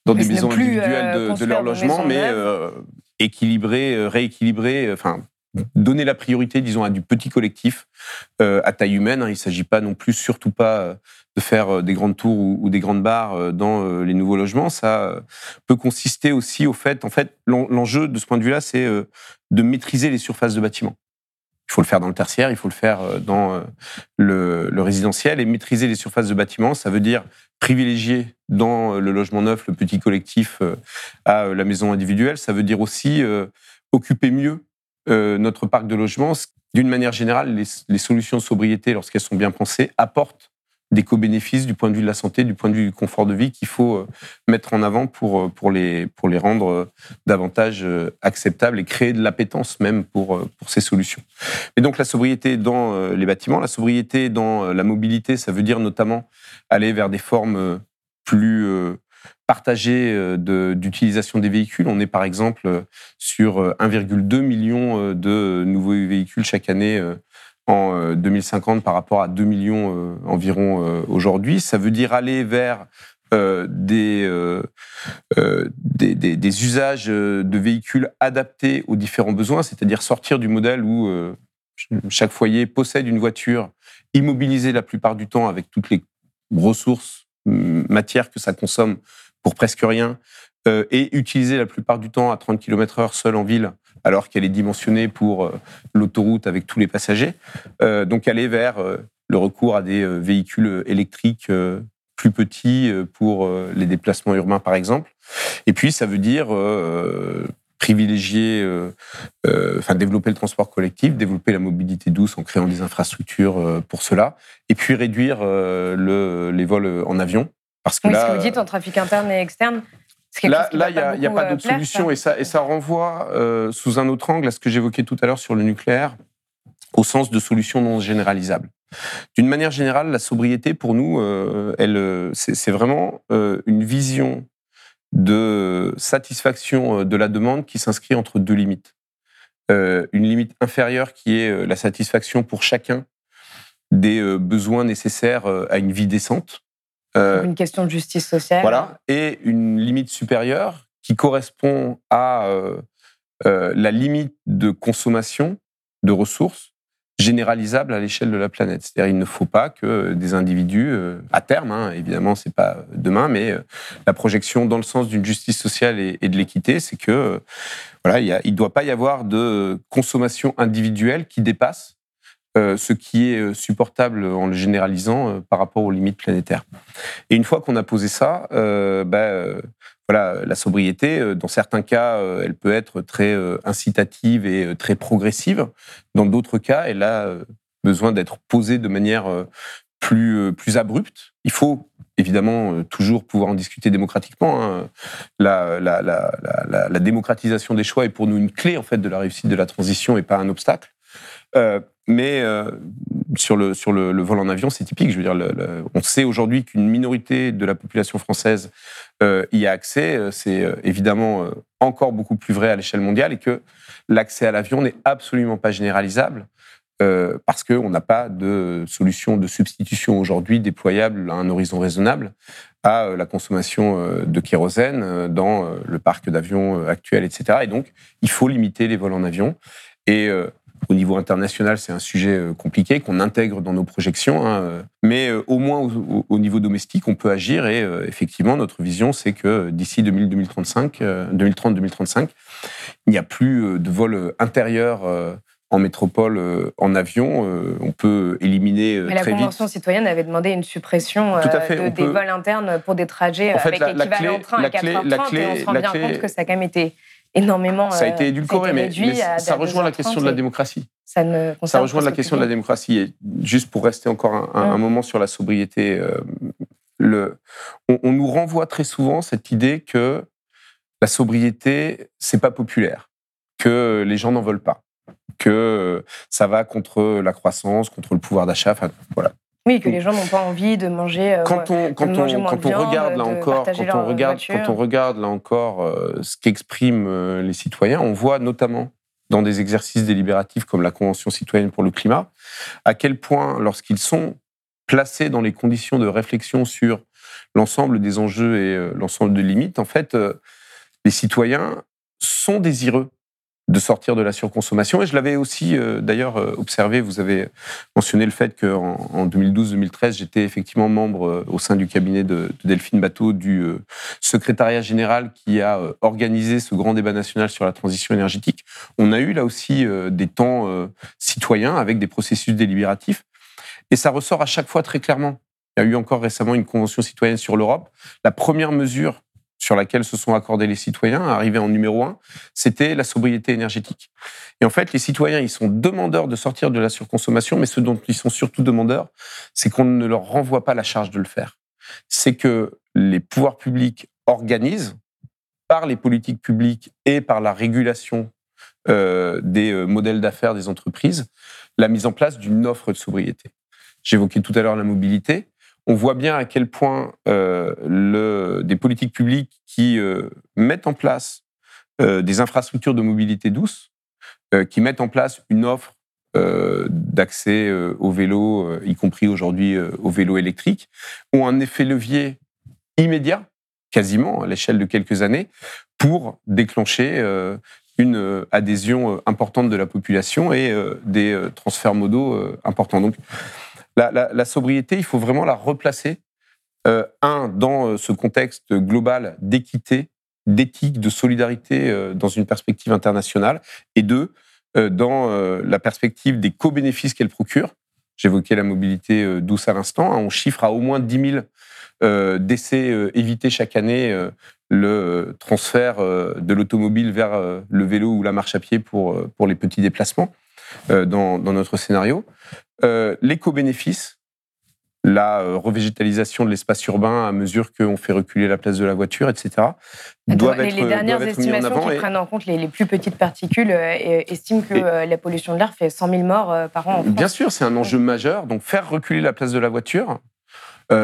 dans des maisons individuelles de, de, leur logement, mais équilibrer, rééquilibrer, enfin, donner la priorité, disons, à du petit collectif euh, à taille humaine. Hein. Il ne s'agit pas non plus, surtout pas, euh, de faire euh, des grandes tours ou, des grandes barres dans les nouveaux logements. Ça peut consister aussi au fait, en fait, l'enjeu de ce point de vue-là, c'est de maîtriser les surfaces de bâtiments. Il faut le faire dans le tertiaire, il faut le faire dans le, le résidentiel. Et maîtriser les surfaces de bâtiments, ça veut dire privilégier dans le logement neuf le petit collectif à la maison individuelle. Ça veut dire aussi occuper mieux euh, notre parc de logements, d'une manière générale, les, solutions de sobriété, lorsqu'elles sont bien pensées, apportent des co-bénéfices du point de vue de la santé, du point de vue du confort de vie qu'il faut euh, mettre en avant pour, euh, pour, les, pour les rendre davantage acceptables et créer de l'appétence même pour, pour ces solutions. Et donc la sobriété dans les bâtiments, la sobriété dans la mobilité, ça veut dire notamment aller vers des formes plus partagé euh, d'utilisation des véhicules. On est par exemple sur 1,2 euh, million euh, de nouveaux véhicules chaque année en 2050 par rapport à 2 millions environ aujourd'hui. Ça veut dire aller vers des, des, usages de véhicules adaptés aux différents besoins, c'est-à-dire sortir du modèle où chaque foyer possède une voiture immobilisée la plupart du temps avec toutes les ressources matières que ça consomme pour presque rien euh, et utiliser la plupart du temps à 30 km/h seule en ville, alors qu'elle est dimensionnée pour euh, l'autoroute avec tous les passagers. Euh, donc aller vers le recours à des véhicules électriques plus petits pour les déplacements urbains, par exemple. Et puis, ça veut dire privilégier, enfin développer le transport collectif, développer la mobilité douce en créant des infrastructures pour cela, et puis réduire le, les vols en avion parce que oui, ce que vous dites en trafic interne et externe, Là, il n'y a, pas d'autre solution et ça, et ça renvoie sous un autre angle à ce que j'évoquais tout à l'heure sur le nucléaire, au sens de solutions non généralisables. D'une manière générale, la sobriété, pour nous, elle, c'est vraiment une vision de satisfaction de la demande qui s'inscrit entre deux limites. une limite inférieure qui est la satisfaction pour chacun des besoins nécessaires à une vie décente. Une question de justice sociale. Voilà. Et une limite supérieure qui correspond à la limite de consommation de ressources généralisable à l'échelle de la planète. C'est-à-dire, il ne faut pas que des individus, euh, à terme, hein, évidemment, c'est pas demain, mais euh, la projection dans le sens d'une justice sociale et, de l'équité, c'est que euh, voilà, il ne doit pas y avoir de consommation individuelle qui dépasse ce qui est supportable en le généralisant par rapport aux limites planétaires. Et une fois qu'on a posé ça, bah, voilà, la sobriété, euh, dans certains cas, euh, elle peut être très euh, incitative et très progressive. Dans d'autres cas, elle a besoin d'être posée de manière plus, plus abrupte. Il faut évidemment toujours pouvoir en discuter démocratiquement. Hein. La, la, la, la, démocratisation des choix est pour nous une clé en fait de la réussite de la transition et pas un obstacle. Mais sur le, sur le, vol en avion, c'est typique. Je veux dire, on sait aujourd'hui qu'une minorité de la population française euh, y a accès. Euh, c'est euh, évidemment encore beaucoup plus vrai à l'échelle mondiale et que l'accès à l'avion n'est absolument pas généralisable. parce qu'on n'a pas de solution de substitution aujourd'hui déployable à un horizon raisonnable à la consommation de kérosène dans le parc d'avions actuel, etc. Et donc, il faut limiter les vols en avion. Et au niveau international, c'est un sujet euh, compliqué qu'on intègre dans nos projections. Hein, euh. Mais euh, au moins au, niveau domestique, on peut agir. Et effectivement, notre vision, c'est que d'ici 2035, 2030-2035, il n'y a plus de vols intérieurs en métropole en avion, on peut éliminer Mais la Convention citoyenne avait demandé une suppression des vols internes pour des trajets avec équivalent train à 4h30 et on se rend bien compte que ça a quand même été énormément. Ça a été euh, édulcoré, mais, ça rejoint la question de la démocratie. Ça, ne ça rejoint la question de la démocratie. Et juste pour rester encore un, moment sur la sobriété, euh, le, on, nous renvoie très souvent cette idée que la sobriété, c'est pas populaire, que les gens n'en veulent pas, que ça va contre la croissance, contre le pouvoir d'achat. Enfin, voilà. Oui, que les gens n'ont pas envie de manger. Euh, quand on, quand on, quand on regarde là encore, quand on regarde, quand on regarde là encore euh, ce qu'expriment euh, les citoyens, on voit notamment dans des exercices délibératifs comme la Convention citoyenne pour le climat, à quel point, lorsqu'ils sont placés dans les conditions de réflexion sur l'ensemble des enjeux et l'ensemble des limites, en fait, les citoyens sont désireux de sortir de la surconsommation. Et je l'avais aussi euh, d'ailleurs euh, observé, vous avez mentionné le fait qu'en en 2012-2013, j'étais effectivement membre euh, au sein du cabinet de, Delphine Bateau du secrétariat général qui a organisé ce grand débat national sur la transition énergétique. On a eu là aussi des temps citoyens avec des processus délibératifs. Et ça ressort à chaque fois très clairement. Il y a eu encore récemment une convention citoyenne sur l'Europe. La première mesure sur laquelle se sont accordés les citoyens, arrivé en numéro un, c'était la sobriété énergétique. Et en fait, les citoyens, ils sont demandeurs de sortir de la surconsommation, mais ce dont ils sont surtout demandeurs, c'est qu'on ne leur renvoie pas la charge de le faire. C'est que les pouvoirs publics organisent, par les politiques publiques et par la régulation euh, des euh, modèles d'affaires des entreprises, la mise en place d'une offre de sobriété. J'évoquais tout à l'heure la mobilité on voit bien à quel point euh, le, des politiques publiques qui euh, mettent en place euh, des infrastructures de mobilité douce, qui mettent en place une offre d'accès au vélo, y compris aujourd'hui au vélo électrique, ont un effet levier immédiat, quasiment à l'échelle de quelques années, pour déclencher une adhésion importante de la population et des transferts modaux importants. Donc, la, sobriété, il faut vraiment la replacer, euh, un, dans euh, ce contexte global d'équité, d'éthique, de solidarité euh, dans une perspective internationale, et deux, dans la perspective des co-bénéfices qu'elle procure. J'évoquais la mobilité douce à l'instant. Hein. on chiffre à au moins 10 000 décès évités chaque année le transfert de l'automobile vers le vélo ou la marche à pied pour, pour les petits déplacements dans, dans notre scénario. Euh, L'éco-bénéfice, la revégétalisation de l'espace urbain à mesure qu'on fait reculer la place de la voiture, etc. Doivent les, être, les dernières estimations qui prennent en compte les, plus petites particules estiment que la pollution de l'air fait 100 000 morts par an. En Bien sûr, c'est un enjeu majeur. Donc faire reculer la place de la voiture,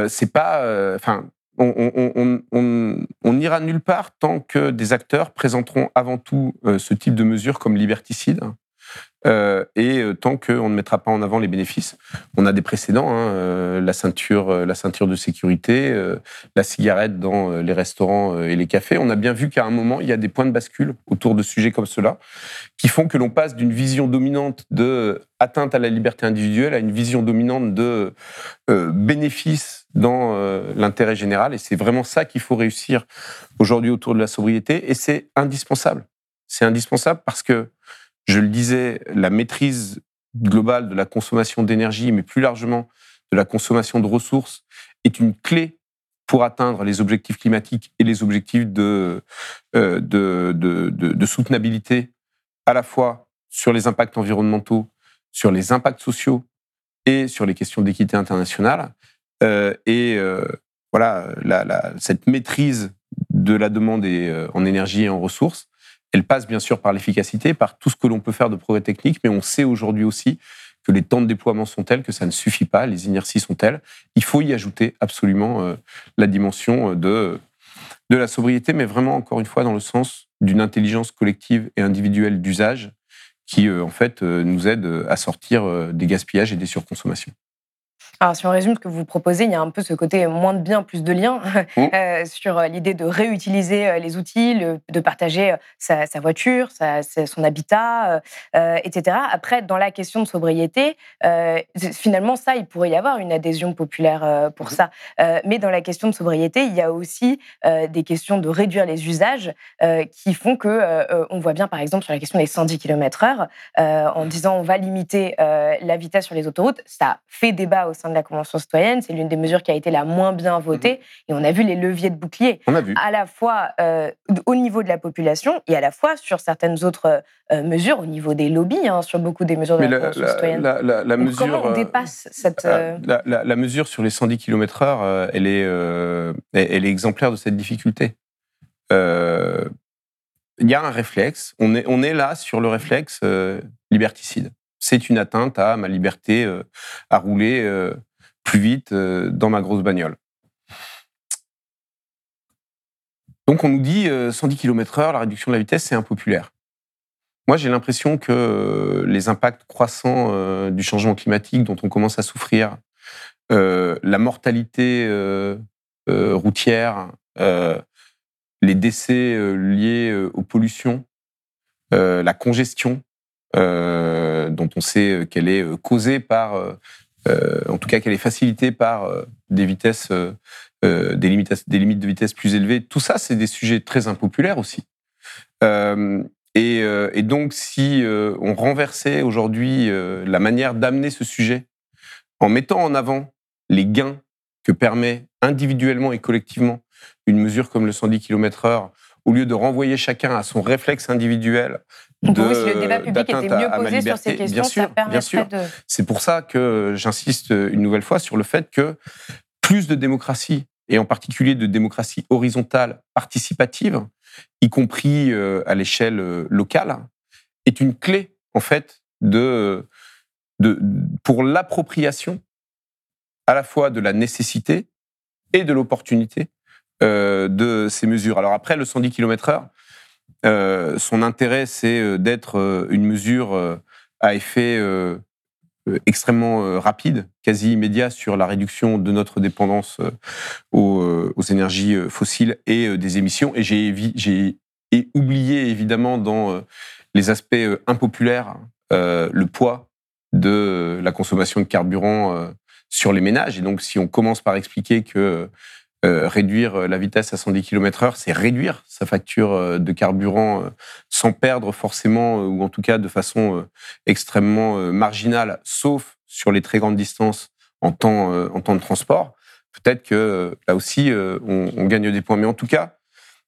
c'est pas, enfin, on n'ira nulle part tant que des acteurs présenteront avant tout ce type de mesures comme liberticide euh, et euh, tant qu'on ne mettra pas en avant les bénéfices, on a des précédents, hein, euh, la ceinture, la ceinture de sécurité, la cigarette dans les restaurants et les cafés. On a bien vu qu'à un moment, il y a des points de bascule autour de sujets comme cela, qui font que l'on passe d'une vision dominante de atteinte à la liberté individuelle à une vision dominante de bénéfices dans l'intérêt général. Et c'est vraiment ça qu'il faut réussir aujourd'hui autour de la sobriété. Et c'est indispensable. C'est indispensable parce que je le disais, la maîtrise globale de la consommation d'énergie, mais plus largement de la consommation de ressources, est une clé pour atteindre les objectifs climatiques et les objectifs de, euh, soutenabilité, à la fois sur les impacts environnementaux, sur les impacts sociaux et sur les questions d'équité internationale. Euh, et euh, voilà, cette maîtrise de la demande en énergie et en ressources, elle passe bien sûr par l'efficacité, par tout ce que l'on peut faire de progrès techniques, mais on sait aujourd'hui aussi que les temps de déploiement sont tels que ça ne suffit pas, les inerties sont telles. Il faut y ajouter absolument euh, la dimension euh, de, de la sobriété, mais vraiment, encore une fois, dans le sens d'une intelligence collective et individuelle d'usage qui, euh, en fait, nous aide à sortir des gaspillages et des surconsommations. Alors, si on résume ce que vous proposez, il y a un peu ce côté moins de biens, plus de liens, mmh. euh, sur euh, l'idée de réutiliser euh, les outils, de partager sa, voiture, son habitat, etc. Après, dans la question de sobriété, finalement, ça, il pourrait y avoir une adhésion populaire pour mmh. ça. mais dans la question de sobriété, il y a aussi des questions de réduire les usages qui font que, on voit bien, par exemple, sur la question des 110 km/h, en disant on va limiter la vitesse sur les autoroutes, ça fait débat au sein de la Convention citoyenne. C'est l'une des mesures qui a été la moins bien votée. Mhm. Et on a vu les leviers de bouclier. On a vu. À la fois euh, au niveau de la population et à la fois sur certaines autres euh, mesures, au niveau des lobbies, hein, sur beaucoup des mesures de la, Convention citoyenne. La, mesure, comment on euh, dépasse cette. La, mesure sur les 110 km/h, elle, est, elle est exemplaire de cette difficulté. Il y a un réflexe. On est, on est là sur le réflexe liberticide c'est une atteinte à ma liberté euh, à rouler euh, plus vite euh, dans ma grosse bagnole. Donc on nous dit 110 km/h, la réduction de la vitesse, c'est impopulaire. Moi, j'ai l'impression que les impacts croissants du changement climatique dont on commence à souffrir, la mortalité routière, les décès liés aux pollutions, la congestion, dont on sait qu'elle est euh, causée par, euh, en tout cas qu'elle est facilitée par des vitesses, des, limites, des limites de vitesse plus élevées. Tout ça, c'est des sujets très impopulaires aussi. Et, donc, si on renversait aujourd'hui la manière d'amener ce sujet en mettant en avant les gains que permet individuellement et collectivement une mesure comme le 110 km/h, au lieu de renvoyer chacun à son réflexe individuel donc oui, si le débat public était mieux posé sur ces questions, bien sûr, ça bien sûr. de... C'est pour ça que j'insiste une nouvelle fois sur le fait que plus de démocratie, et en particulier de démocratie horizontale, participative, y compris euh, à l'échelle euh, locale, est une clé, en fait, de, de, pour l'appropriation à la fois de la nécessité et de l'opportunité euh, de ces mesures. Alors après, le 110 km/h, euh, son intérêt, c'est euh, d'être euh, une mesure à effet extrêmement rapide, quasi immédiat sur la réduction de notre dépendance aux, énergies fossiles et des émissions. Et j'ai oublié évidemment dans les aspects impopulaires le poids de la consommation de carburant sur les ménages. Et donc, si on commence par expliquer que euh, réduire euh, la vitesse à 110 km/h, c'est réduire sa facture euh, de carburant sans perdre forcément, ou en tout cas de façon extrêmement marginale, sauf sur les très grandes distances en temps, en temps de transport. Peut-être que là aussi, on, gagne des points. Mais en tout cas,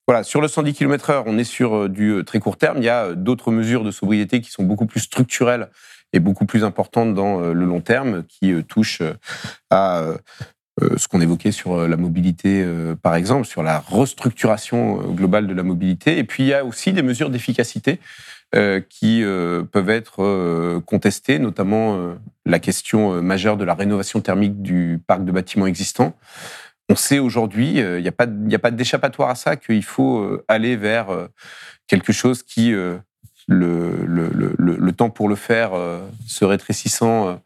voilà, sur le 110 km/h, on est sur du très court terme. Il y a d'autres mesures de sobriété qui sont beaucoup plus structurelles est beaucoup plus importante dans le long terme, qui touche à ce qu'on évoquait sur la mobilité, par exemple, sur la restructuration globale de la mobilité. Et puis il y a aussi des mesures d'efficacité qui peuvent être contestées, notamment la question majeure de la rénovation thermique du parc de bâtiments existants. On sait aujourd'hui, il n'y a pas, d'échappatoire à ça, qu'il faut aller vers quelque chose qui, le, le, temps pour le faire se rétrécissant,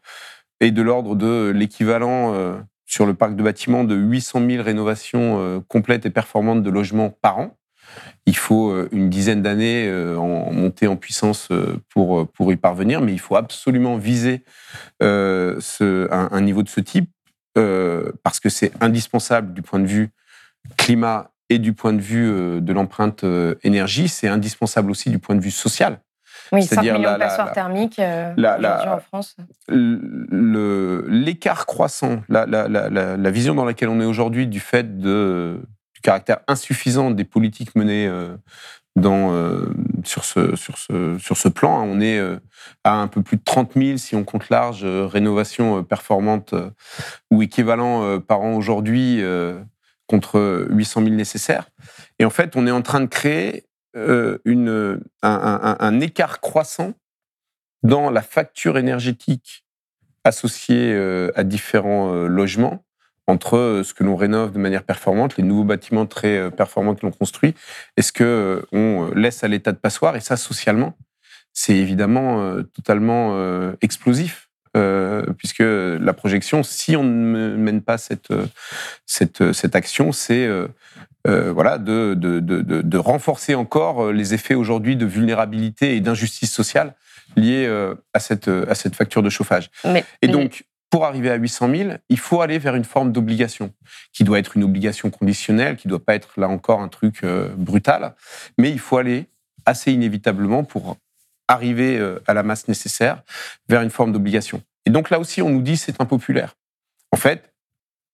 est de l'ordre de l'équivalent sur le parc de bâtiments de 800 000 rénovations complètes et performantes de logements par an. Il faut une dizaine d'années en monter en puissance pour, y parvenir, mais il faut absolument viser un, niveau de ce type parce que c'est indispensable du point de vue climat et du point de vue de l'empreinte énergie. C'est indispensable aussi du point de vue social. Oui, 5 millions de passoires thermiques en France. L'écart croissant, la, vision dans laquelle on est aujourd'hui du fait de, du caractère insuffisant des politiques menées euh, dans, euh, sur, ce, sur, ce, sur ce plan. Hein. On est euh, à un peu plus de 30 000, si on compte large, rénovations performantes ou équivalent par an aujourd'hui contre 800 000 nécessaires. Et en fait, on est en train de créer une, un, un, écart croissant dans la facture énergétique associée à différents logements entre euh, ce que l'on rénove de manière performante, les nouveaux bâtiments très euh, performants que l'on construit, et ce euh, laisse à l'état de passoire. Et ça, socialement, c'est évidemment totalement explosif. Puisque la projection, si on ne mène pas cette, cette, cette action, c'est voilà, de, de, de, de, renforcer encore les effets aujourd'hui de vulnérabilité et d'injustice sociale liés à, cette, à cette facture de chauffage. et donc, pour arriver à 800 000, il faut aller vers une forme d'obligation, qui doit être une obligation conditionnelle, qui ne doit pas être là encore un truc euh, brutal, mais il faut aller assez inévitablement pour arriver euh, à la masse nécessaire vers une forme d'obligation. Et donc là aussi, on nous dit c'est impopulaire. En fait,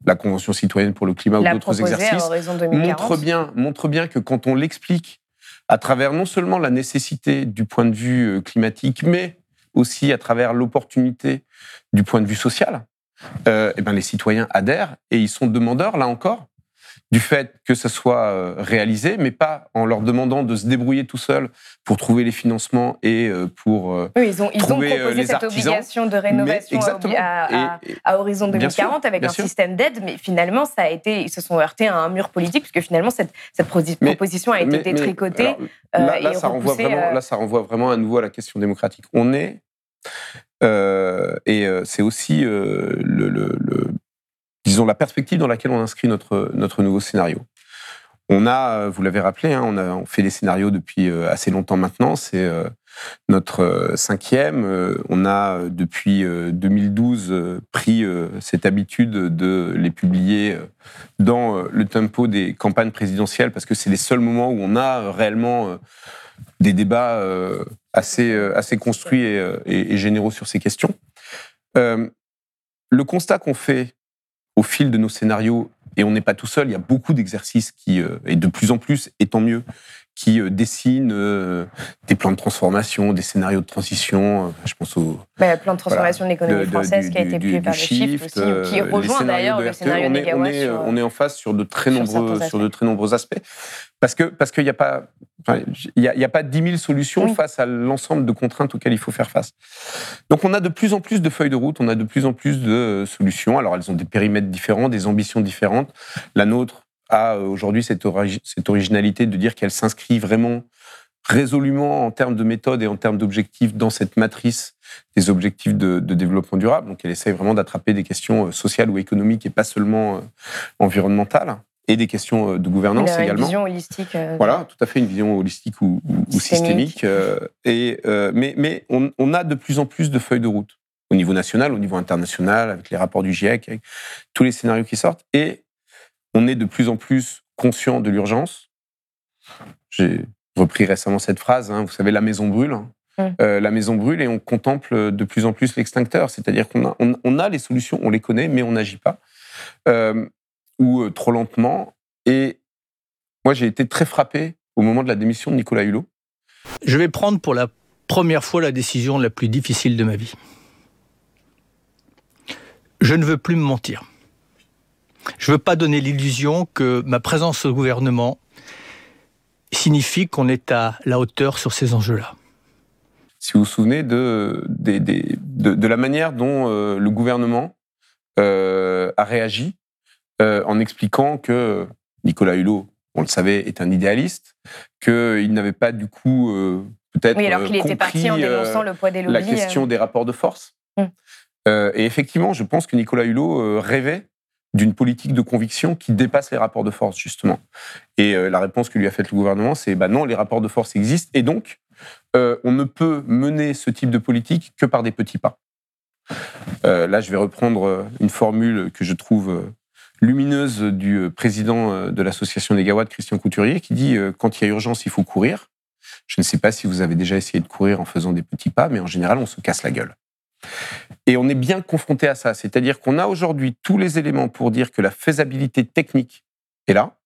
la Convention citoyenne pour le climat ou d'autres exercices montre bien, montre bien que quand on l'explique à travers non seulement la nécessité du point de vue euh, climatique, mais aussi à travers l'opportunité du point de vue social, euh, eh ben les citoyens adhèrent et ils sont demandeurs, là encore, du fait que ça soit euh, réalisé, mais pas en leur demandant de se débrouiller tout seuls pour trouver les financements et euh, pour oui, ils ont, ils ont proposé cette obligation de rénovation à, à, horizon 2040 avec un système d'aide, mais finalement, ça a été, ils se sont heurtés à un mur politique puisque finalement cette, cette proposition a été détricotée. là, ça renvoie vraiment, là, ça renvoie vraiment à nouveau à la question démocratique. On est euh, et euh, c'est aussi euh, le, disons, la perspective dans laquelle on inscrit notre, notre nouveau scénario. On a, vous l'avez rappelé, hein, on, a, on fait des scénarios depuis assez longtemps maintenant. C'est notre cinquième. On a depuis 2012 pris cette habitude de les publier dans le tempo des campagnes présidentielles parce que c'est les seuls moments où on a réellement des débats euh, assez, euh, assez construits euh, et, généraux sur ces questions. le constat qu'on fait au fil de nos scénarios, et on n'est pas tout seul, il y a beaucoup d'exercices qui, et de plus en plus, et tant mieux, qui dessinent des plans de transformation, des scénarios de transition. je pense au bah, plan de transformation de l'économie française qui a été publié par le Shift, aussi, qui rejoint d'ailleurs le scénario on est, on est, on est en face sur de très nombreux sur de très nombreux aspects parce que parce qu'il n'y a pas il n'y a, a, pas 10 000 solutions face à l'ensemble de contraintes auxquelles il faut faire face. Donc on a de plus en plus de feuilles de route, on a de plus en plus de solutions. Alors elles ont des périmètres différents, des ambitions différentes. La nôtre a euh, aujourd'hui cette, cette originalité de dire qu'elle s'inscrit vraiment résolument en termes de méthode et en termes d'objectifs dans cette matrice des objectifs de, de, développement durable. Donc elle essaye vraiment d'attraper des questions euh, sociales ou économiques et pas seulement euh, environnementales et des questions de gouvernance également. Une vision holistique. Euh, voilà, tout à fait, une vision holistique ou, systémique. Euh, et, mais mais on, on, a de plus en plus de feuilles de route au niveau national, au niveau international, avec les rapports du GIEC, avec tous les scénarios qui sortent. Et on est de plus en plus conscient de l'urgence. J'ai repris récemment cette phrase, hein, vous savez, la maison brûle. Hein. Hum. la maison brûle et on contemple de plus en plus l'extincteur. C'est-à-dire qu'on a, on, a les solutions, on les connaît, mais on n'agit pas ou euh, trop lentement. Et moi, j'ai été très frappé au moment de la démission de Nicolas Hulot. Je vais prendre pour la première fois la décision la plus difficile de ma vie. Je ne veux plus me mentir. Je ne veux pas donner l'illusion que ma présence au gouvernement signifie qu'on est à la hauteur sur ces enjeux-là. Si vous vous souvenez de, de, la manière dont euh, le gouvernement euh, a réagi euh, en expliquant que Nicolas Hulot, on le savait, est un idéaliste, qu'il n'avait pas du coup peut-être oui, alors qu'il était parti en dénonçant le poids des lobbies. La question des rapports de force. Hum. et effectivement, je pense que Nicolas Hulot rêvait d'une politique de conviction qui dépasse les rapports de force, justement. Et euh, la réponse que lui a faite le gouvernement, c'est bah non, les rapports de force existent, et donc, euh, on ne peut mener ce type de politique que par des petits pas. Euh, là, je vais reprendre une formule que je trouve lumineuse du président de l'association des Gawad, Christian Couturier, qui dit quand il y a urgence, il faut courir. Je ne sais pas si vous avez déjà essayé de courir en faisant des petits pas, mais en général, on se casse la gueule. Et on est bien confronté à ça. C'est-à-dire qu'on a aujourd'hui tous les éléments pour dire que la faisabilité technique est là,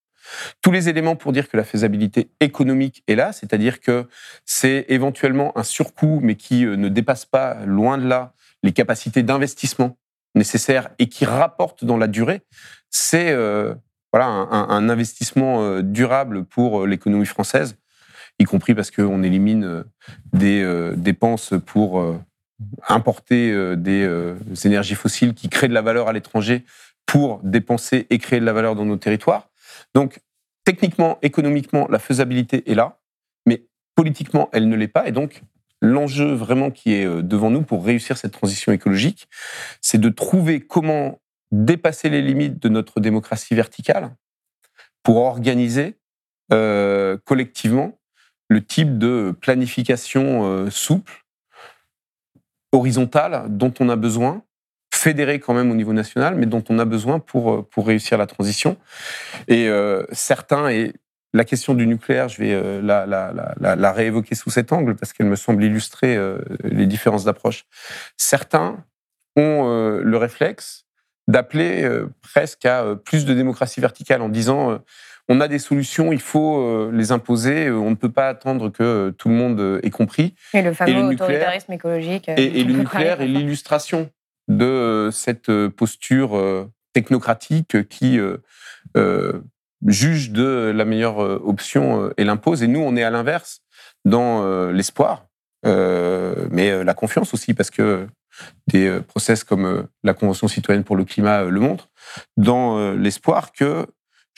tous les éléments pour dire que la faisabilité économique est là, c'est-à-dire que c'est éventuellement un surcoût, mais qui euh, ne dépasse pas, loin de là, les capacités d'investissement nécessaires et qui rapporte dans la durée. C'est euh, voilà, un, investissement euh, durable pour l'économie française, y compris parce qu'on élimine des dépenses pour importer euh, des euh, énergies fossiles qui créent de la valeur à l'étranger pour dépenser et créer de la valeur dans nos territoires. Donc, techniquement, économiquement, la faisabilité est là, mais politiquement, elle ne l'est pas. Et donc, l'enjeu vraiment qui est euh, devant nous pour réussir cette transition écologique, c'est de trouver comment dépasser les limites de notre démocratie verticale pour organiser collectivement le type de planification souple horizontale dont on a besoin, fédérée quand même au niveau national, mais dont on a besoin pour, euh, pour réussir la transition. Et euh, certains, et la question du nucléaire, je vais euh, la, la, la, la, réévoquer sous cet angle parce qu'elle me semble illustrer les différences d'approche. Certains ont le réflexe d'appeler presque à plus de démocratie verticale en disant on a des solutions, il faut euh, les imposer, euh, on ne peut pas attendre que tout le monde euh, ait compris. Et le fameux autoritarisme écologique. Et, le nucléaire est l'illustration de cette posture technocratique qui juge de la meilleure option et l'impose. Et nous, on est à l'inverse, dans l'espoir, mais la confiance aussi, parce que des process comme la Convention citoyenne pour le climat le montrent, dans l'espoir que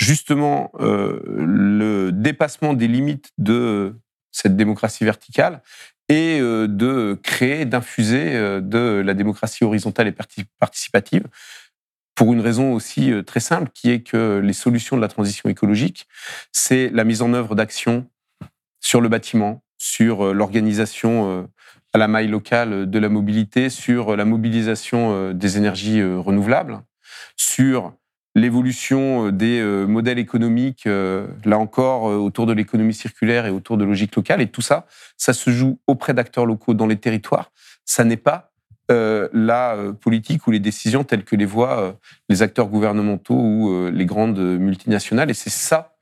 justement euh, le dépassement des limites de cette démocratie verticale et euh, de créer, d'infuser euh, de la démocratie horizontale et participative pour une raison aussi très simple, qui est que les solutions de la transition écologique, c'est la mise en œuvre d'actions sur le bâtiment, sur l'organisation à la maille locale de la mobilité, sur la mobilisation des énergies renouvelables, sur l'évolution euh, des euh, modèles économiques, euh, là encore, autour de l'économie circulaire et autour de logiques locales. Et tout ça, ça se joue auprès d'acteurs locaux dans les territoires. Ça n'est pas la politique ou les décisions telles que les voient les acteurs gouvernementaux ou les grandes multinationales. Et c'est ça,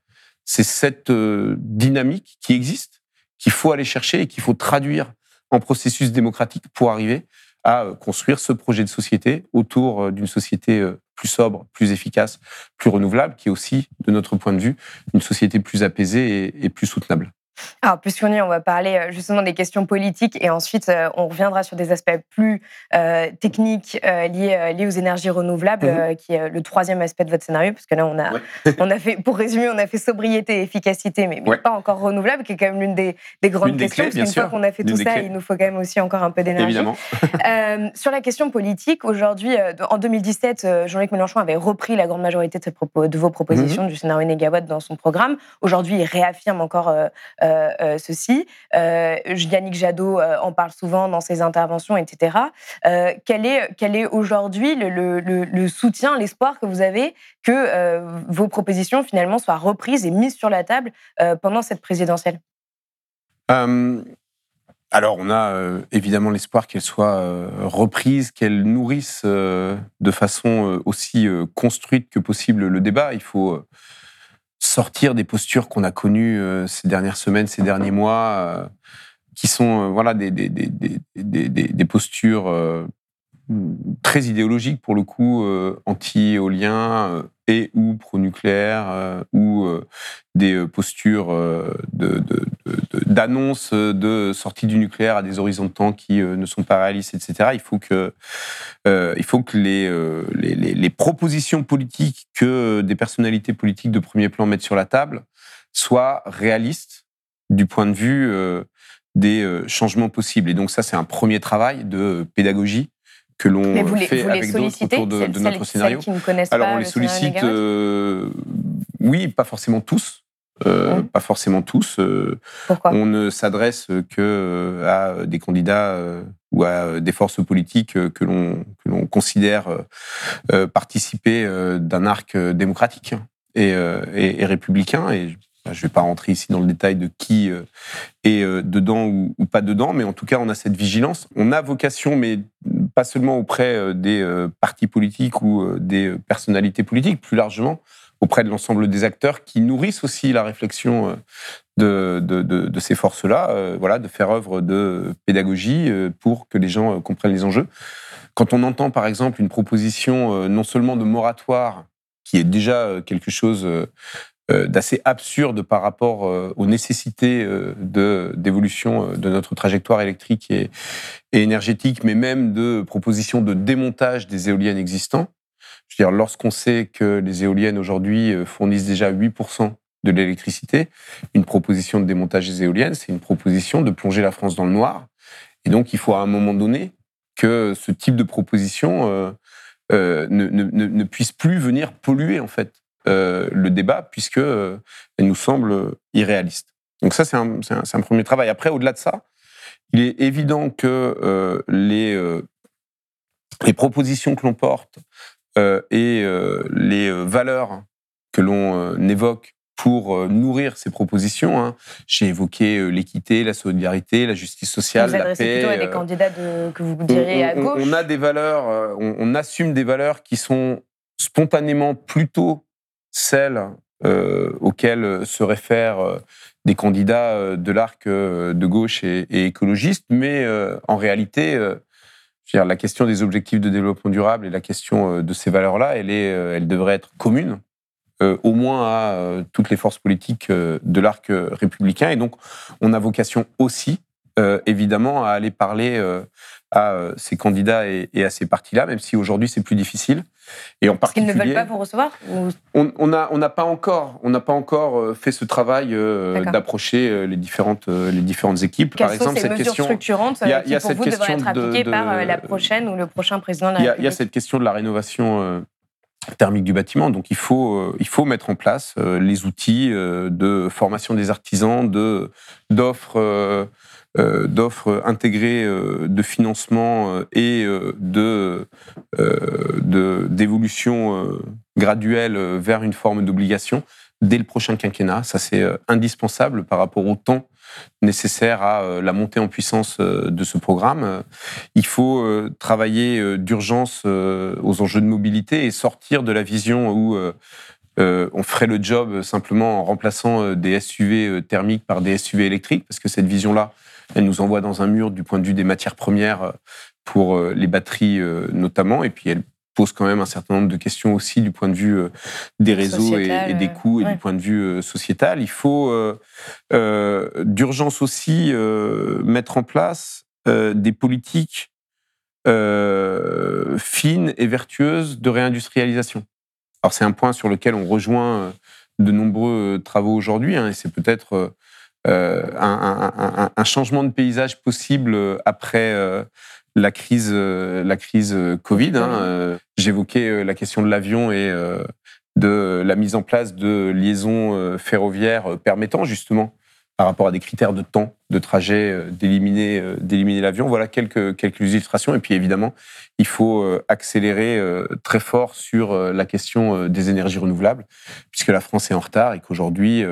c'est cette dynamique qui existe, qu'il faut aller chercher et qu'il faut traduire en processus démocratique pour arriver à construire ce projet de société autour d'une société plus sobre, plus efficace, plus renouvelable, qui est aussi, de notre point de vue, une société plus apaisée et, plus soutenable. Alors, puisqu'on y on va parler euh, justement des questions politiques et ensuite euh, on reviendra sur des aspects plus euh, techniques liés, liés, aux énergies renouvelables, mhm. qui est le troisième aspect de votre scénario, parce que là on a, on a fait, pour résumer, on a fait sobriété et efficacité, mais, pas encore renouvelable, qui est quand même l'une des, des, grandes questions. parce qu'une fois qu'on a fait tout ça, il nous faut quand même aussi encore un peu d'énergie. sur la question politique, aujourd'hui, en 2017, Jean-Luc Mélenchon avait repris la grande majorité de, de vos propositions mhm. du scénario Négawatt dans son programme. Aujourd'hui, il réaffirme encore ceci. Euh, Yannick Jadot en parle souvent dans ses interventions, etc. quel est, quel est aujourd'hui le, soutien, l'espoir que vous avez que vos propositions finalement soient reprises et mises sur la table pendant cette présidentielle? Alors, on a évidemment l'espoir qu'elles soient reprises, qu'elles nourrissent de façon aussi construite que possible le débat. Il faut sortir des postures qu'on a connues euh, ces dernières semaines, ces derniers mois, euh, qui sont voilà des, des, des, des postures très idéologiques pour le coup, anti-éolien et ou pro-nucléaire ou des postures de, d'annonces de, sortie du nucléaire à des horizons de temps qui ne sont pas réalistes, etc. Il faut que, il faut que les, propositions politiques que des personnalités politiques de premier plan mettent sur la table soient réalistes du point de vue des changements possibles. Et donc ça, c'est un premier travail de pédagogie que l'on fait avec d'autres autour de, de notre scénario. Alors on les sollicite, euh, oui, pas forcément tous. Euh, pas forcément tous. Euh, Pourquoi on ne s'adresse que à des candidats ou à des forces politiques que l'on que l'on considère participer d'un arc démocratique et, et, et républicain. Et je ne vais pas rentrer ici dans le détail de qui est dedans ou, pas dedans, mais en tout cas, on a cette vigilance. On a vocation, mais pas seulement auprès euh, des partis politiques ou des personnalités politiques, plus largement auprès de l'ensemble des acteurs qui nourrissent aussi la réflexion de, ces forces-là, voilà, de faire œuvre de pédagogie pour que les gens comprennent les enjeux. Quand on entend, par exemple, une proposition non seulement de moratoire, qui est déjà quelque chose euh, d'assez absurde par rapport euh, aux nécessités euh, de d'évolution de notre trajectoire électrique et, énergétique, mais même de propositions de démontage des éoliennes existantes. Je veux dire, lorsqu'on sait que les éoliennes aujourd'hui fournissent déjà 8% de l'électricité, une proposition de démontage des éoliennes, c'est une proposition de plonger la France dans le noir. Et donc, il faut à un moment donné que ce type de proposition ne, ne, puisse plus venir polluer en fait euh, le débat, puisque euh, elle nous semble irréaliste. Donc ça, c'est un, un, premier travail. Après, au-delà de ça, il est évident que euh, les, les propositions que l'on porte et les valeurs que l'on évoque pour nourrir ces propositions. Hein. J'ai évoqué l'équité, la solidarité, la justice sociale, vous la paix. plutôt à des candidats que vous direz à gauche. On, a des valeurs, on, assume des valeurs qui sont spontanément plutôt celles euh, auxquelles se réfèrent euh, des candidats euh, de l'arc de gauche et, écologistes, mais en réalité, la question des objectifs de développement durable et la question de ces valeurs-là, elle, est, elle devrait être commune, au moins à toutes les forces politiques de l'arc républicain. Et donc, on a vocation aussi, évidemment, à aller parler à ces candidats et, et à ces partis-là, même si aujourd'hui c'est plus difficile. Et en Parce qu'ils ne veulent pas vous recevoir On n'a on pas encore, on n'a pas encore euh, fait ce travail euh, d'approcher euh, les différentes les différentes équipes. Quelles Par sont exemple, ces mesures question, structurantes il y a, qui, pour vous, devraient être appliquées par la prochaine ou le prochain président de la République Il y a cette question de la rénovation thermique du bâtiment. Donc il faut, il faut mettre en place les outils de formation des artisans, de d'offres euh, d'offres intégrées euh, de financement euh, et de d'évolution graduelle vers une forme d'obligation dès le prochain quinquennat. Ça, c'est indispensable par rapport au temps nécessaire à la montée en puissance de ce programme. Il faut travailler d'urgence aux enjeux de mobilité et sortir de la vision où on ferait le job simplement en remplaçant des SUV thermiques par des SUV électriques, parce que cette vision-là, elle nous envoie dans un mur du point de vue des matières premières euh, pour euh, les batteries euh, notamment. Et puis elle pose quand même un certain nombre de questions aussi du point de vue des réseaux et, des coûts et du point de vue sociétal. Il faut d'urgence aussi mettre en place des politiques fines et vertueuses de réindustrialisation. Alors c'est un point sur lequel on rejoint de nombreux travaux aujourd'hui, hein, et c'est peut-être euh, un, changement de paysage possible après euh, la crise, euh, la crise Covid. Hein. J'évoquais la question de l'avion et de la mise en place de liaisons ferroviaires permettant justement, par rapport à des critères de temps, de trajet, d'éliminer, d'éliminer l'avion. Voilà quelques, quelques illustrations. Et puis évidemment, il faut accélérer très fort sur la question des énergies renouvelables, puisque la France est en retard et qu'aujourd'hui,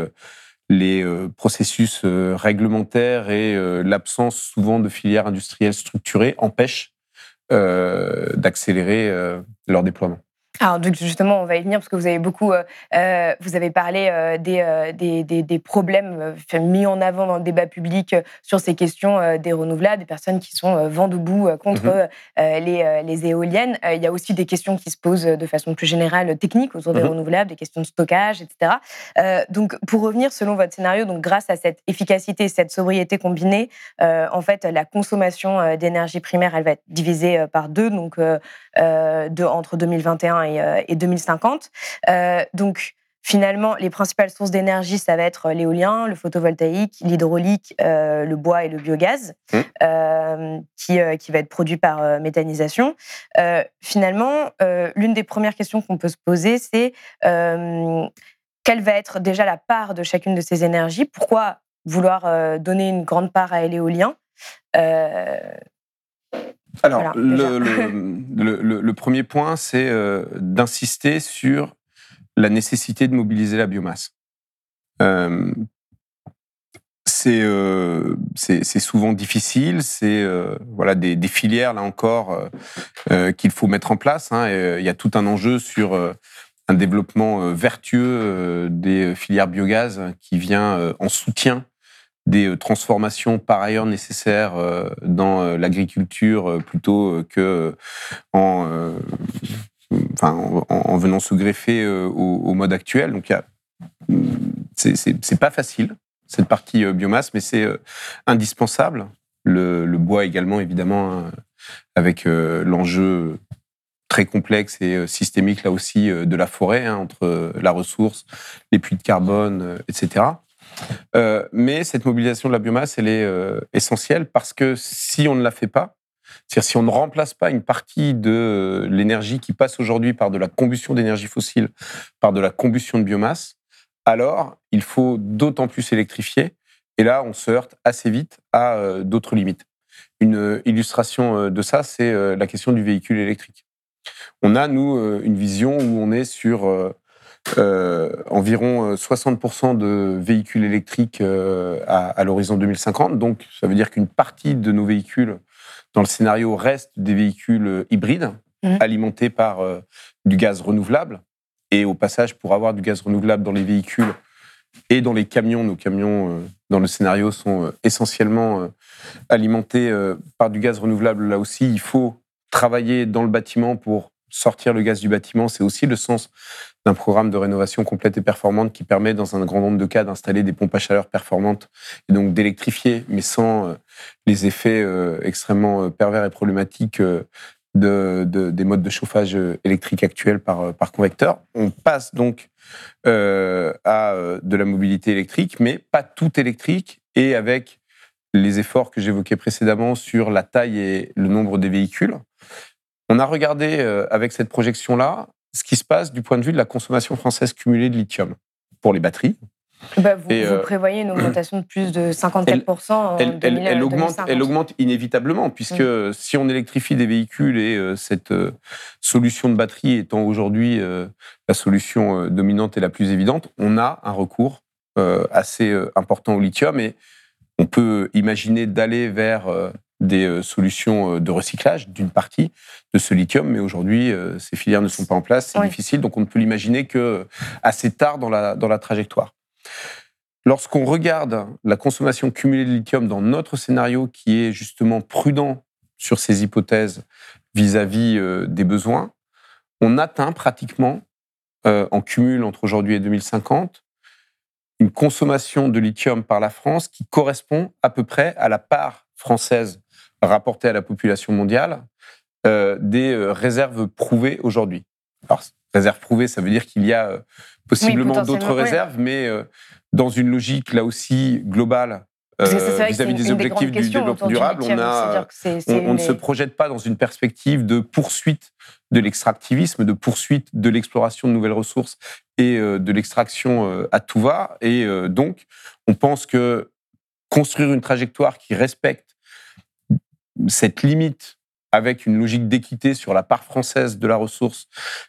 les euh, processus euh, réglementaires et euh, l'absence souvent de filières industrielles structurées empêchent d'accélérer leur déploiement. Alors, donc justement, on va y venir parce que vous avez beaucoup, euh, euh vous avez parlé euh, des, euh, des, des, des, problèmes mis en avant dans le débat public sur ces questions des renouvelables, des personnes qui sont vent debout contre mm-hmm. les, les, éoliennes. il y a aussi des questions qui se posent de façon plus générale technique autour des mm-hmm. renouvelables, des questions de stockage, etc. donc, pour revenir selon votre scénario, donc grâce à cette efficacité, cette sobriété combinée, en fait, la consommation d'énergie primaire, elle va être divisée par deux, donc de, entre 2021 et, 2050. Euh, euh, donc, Finalement, les principales sources d'énergie, ça va être l'éolien, le photovoltaïque, l'hydraulique, euh, le bois et le biogaz, mmh. qui, qui, va être produit par méthanisation. finalement, l'une des premières questions qu'on peut se poser, c'est quelle va être déjà la part de chacune de ces énergies? Pourquoi vouloir donner une grande part à l'éolien? Alors, le, premier point, c'est euh, d'insister sur la nécessité de mobiliser la biomasse. Euh, euh, c'est souvent difficile, c'est voilà des, filières là encore qu'il faut mettre en place. Hein, il y a tout un enjeu sur un développement vertueux des filières biogaz qui vient en soutien des euh, transformations par ailleurs nécessaires euh, dans euh, l'agriculture plutôt que en, en, venant se greffer au, mode actuel. Donc, c'est pas facile cette partie biomasse, mais c'est indispensable. Le, bois également, évidemment, hein, avec l'enjeu très complexe et systémique là aussi de la forêt, hein, entre la ressource, les puits de carbone, etc. Euh, mais cette mobilisation de la biomasse, elle est euh, essentielle parce que si on ne la fait pas, c'est-à-dire si on ne remplace pas une partie de l'énergie qui passe aujourd'hui par de la combustion d'énergie fossile, par de la combustion de biomasse, alors il faut d'autant plus électrifier. Et là, on se heurte assez vite à euh, d'autres limites. Une illustration de ça, c'est la question du véhicule électrique. On a, nous, une vision où on est sur euh, environ 60% euh, de véhicules électriques euh, à, l'horizon 2050. Donc, ça veut dire qu'une partie de nos véhicules dans le scénario reste des véhicules hybrides mmh. alimentés par du gaz renouvelable. Et au passage, pour avoir du gaz renouvelable dans les véhicules et dans les camions, nos camions dans le scénario sont essentiellement alimentés par du gaz renouvelable. Là aussi, il faut travailler dans le bâtiment pour sortir le gaz du bâtiment. C'est aussi le sens d'un programme de rénovation complète et performante qui permet, dans un grand nombre de cas, d'installer des pompes à chaleur performantes et donc d'électrifier, mais sans euh, les effets euh, extrêmement euh, pervers et problématiques de, des modes de chauffage électrique actuels par, par convecteur. On passe donc à de la mobilité électrique, mais pas tout électrique et avec les efforts que j'évoquais précédemment sur la taille et le nombre des véhicules. On a regardé avec cette projection-là ce qui se passe du point de vue de la consommation française cumulée de lithium pour les batteries. Bah, vous, euh, prévoyez une augmentation de plus de 54% en elle, elle, augmente, elle augmente inévitablement, puisque mm. si on électrifie des véhicules et euh, cette euh, solution de batterie étant aujourd'hui la solution dominante et la plus évidente, on a un recours assez important au lithium et on peut imaginer d'aller vers des euh, solutions euh, de recyclage d'une partie de ce lithium, mais aujourd'hui, euh, ces filières ne sont pas en place, c'est difficile, donc on ne peut l'imaginer que assez tard dans la, dans la trajectoire. Lorsqu'on regarde la consommation cumulée de lithium dans notre scénario, qui est justement prudent sur ces hypothèses vis-à-vis des besoins, on atteint pratiquement, en cumul entre aujourd'hui et 2050, une consommation de lithium par la France qui correspond à peu près à la part française rapporté à la population mondiale euh, des euh, réserves prouvées aujourd'hui. Alors, réserves prouvées, ça veut dire qu'il y a euh, possiblement d'autres réserves, mais dans une logique là aussi globale vis-à-vis des objectifs du développement durable, on, a, on, ne se projette pas dans une perspective de poursuite de l'extractivisme, de poursuite de l'exploration de nouvelles ressources et de l'extraction à tout va. Et donc, on pense que construire une trajectoire qui respecte cette limite avec une logique d'équité sur la part française de la ressource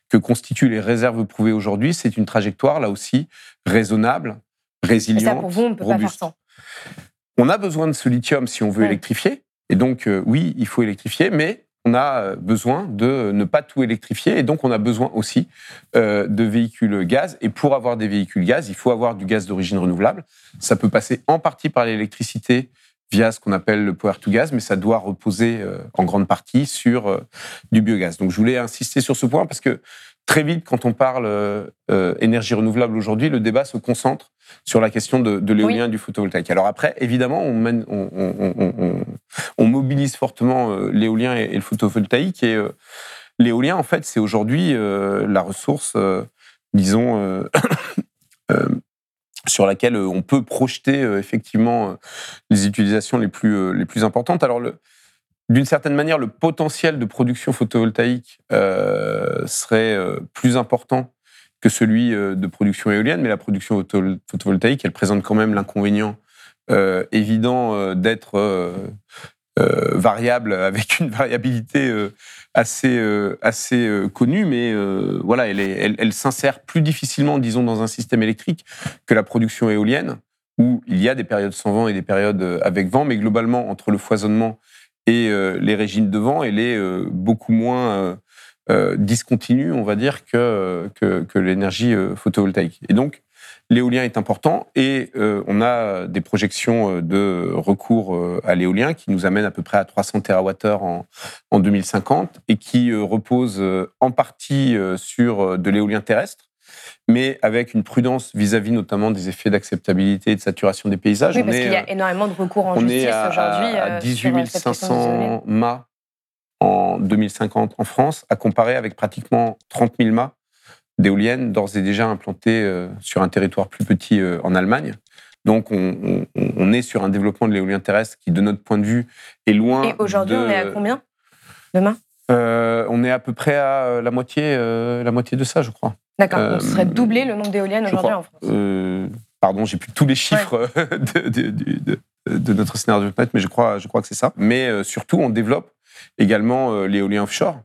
que constituent les réserves prouvées aujourd'hui, c'est une trajectoire, là aussi, raisonnable, résiliente, pour vous, on robuste. on a besoin de ce lithium si on veut électrifier. Et donc, euh, oui, il faut électrifier, mais on a besoin de ne pas tout électrifier et donc on a besoin aussi de véhicules gaz. Et pour avoir des véhicules gaz, il faut avoir du gaz d'origine renouvelable. Ça peut passer en partie par l'électricité via ce qu'on appelle le power to gas, mais ça doit reposer en grande partie sur du biogaz. Donc je voulais insister sur ce point parce que très vite, quand on parle euh, énergie renouvelable aujourd'hui, le débat se concentre sur la question de, l'éolien et du photovoltaïque. Alors après, évidemment, on, mobilise fortement euh, l'éolien et, le photovoltaïque. Et euh, l'éolien, en fait, c'est aujourd'hui la ressource, disons, sur laquelle on peut projeter effectivement les utilisations les plus, les importantes. Alors, d'une certaine manière, le potentiel de production photovoltaïque euh, serait euh, plus important que celui euh, de production éolienne, mais la production photovoltaïque, elle présente quand même l'inconvénient évident d'être variable avec une variabilité assez assez connue, mais voilà, elle, s'insère plus difficilement, disons, dans un système électrique que la production éolienne, où il y a des périodes sans vent et des périodes avec vent, mais globalement entre le foisonnement et euh, les régimes de vent, elle est euh, beaucoup moins euh, discontinue, on va dire, que, que, l'énergie photovoltaïque. Et donc, l'éolien est important et on a des projections de recours à l'éolien qui nous amènent à peu près à 300 TWh en, en 2050 et qui reposent en partie sur de l'éolien terrestre mais avec une prudence vis-à-vis notamment des effets d'acceptabilité et de saturation des paysages. Oui, parce qu'il y a énormément de recours en justice aujourd'hui. On est à 18 500 mâts en 2050 en France, à comparer avec pratiquement 30 000 mâts d'éoliennes d'ores et déjà implantées euh, sur un territoire plus petit euh, en Allemagne. Donc, on, est sur un développement de l'éolien terrestre qui, de notre point de vue, est loin. Et aujourd'hui, on est à combien demain? Euh, On est à peu près à la moitié, la moitié de ça, je crois. D'accord, donc ce serait euh, doubler le nombre d'éoliennes aujourd'hui en France. Euh, pardon, j'ai plus tous les chiffres de, notre scénario de net, mais je crois, je crois que c'est ça. Mais euh, surtout, on développe également l'éolien offshore.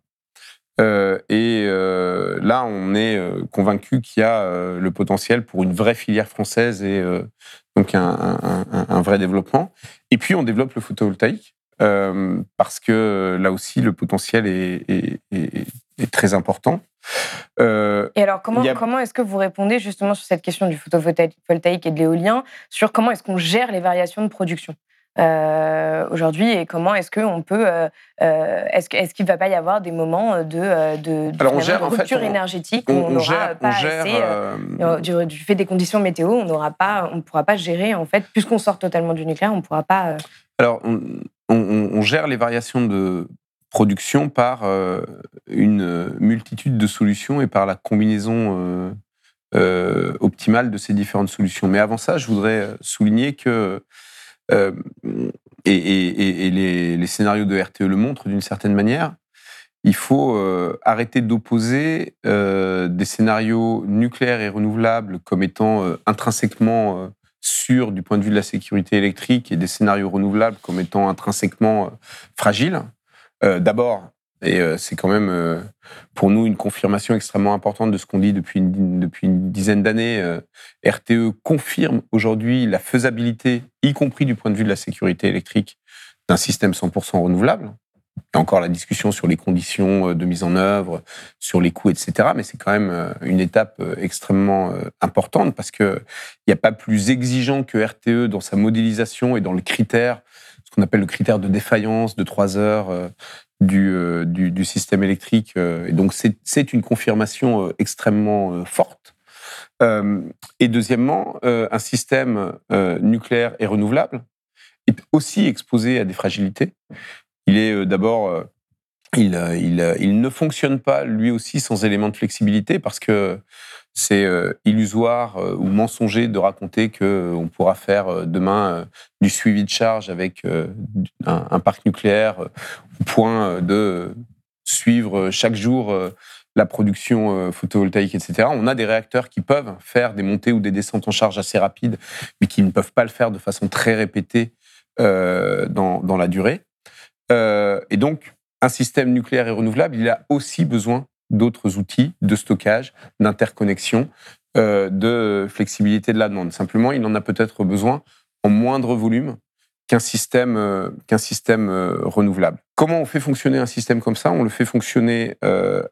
Et là, on est convaincu qu'il y a le potentiel pour une vraie filière française et donc un, vrai développement. Et puis, on développe le photovoltaïque parce que là aussi, le potentiel est très important. Euh, et alors, comment, comment est-ce que vous répondez justement sur cette question du photovoltaïque et de l'éolien, sur comment est-ce qu'on gère les variations de production? Euh, aujourd'hui et comment est-ce qu'on peut euh, est-ce est qu'il ne va pas y avoir des moments de, de, de rupture énergétique où on n'aura pas assez du, fait des conditions météo on n'aura pas on ne pourra pas gérer en fait puisqu'on sort totalement du nucléaire on ne pourra pas alors on, on, gère les variations de production par euh, une multitude de solutions et par la combinaison euh, euh, optimale de ces différentes solutions. Mais avant ça, je voudrais souligner que, et, les, scénarios de RTE le montrent d'une certaine manière, il faut arrêter d'opposer des scénarios nucléaires et renouvelables comme étant intrinsèquement sûrs du point de vue de la sécurité électrique et des scénarios renouvelables comme étant intrinsèquement fragiles. Euh, d'abord, et euh, c'est quand même euh, pour nous une confirmation extrêmement importante de ce qu'on dit depuis une, dizaine d'années. RTE confirme aujourd'hui la faisabilité, y compris du point de vue de la sécurité électrique, d'un système 100% renouvelable. Il y a encore la discussion sur les conditions de mise en œuvre, sur les coûts, etc. Mais c'est quand même une étape extrêmement importante parce qu'il n'y a pas plus exigeant que RTE dans sa modélisation et dans le critère qu'on appelle le critère de défaillance de 3 heures euh, euh, du, système électrique. Euh, et donc, c'est une confirmation extrêmement forte. et deuxièmement, un système nucléaire et renouvelable est aussi exposé à des fragilités. Il est d'abord, il, ne fonctionne pas lui aussi sans éléments de flexibilité parce que c'est euh, illusoire euh, ou mensonger de raconter qu'on euh, pourra faire demain du suivi de charge avec un, parc nucléaire au point de suivre chaque jour la production photovoltaïque, etc. On a des réacteurs qui peuvent faire des montées ou des descentes en charge assez rapides, mais qui ne peuvent pas le faire de façon très répétée dans, la durée. et donc, un système nucléaire et renouvelable, il a aussi besoin d'autres outils de stockage, d'interconnexion, euh, de flexibilité de la demande. Simplement, il en a peut-être besoin en moindre volume qu'un système, qu'un système renouvelable. Comment on fait fonctionner un système comme ça? On le fait fonctionner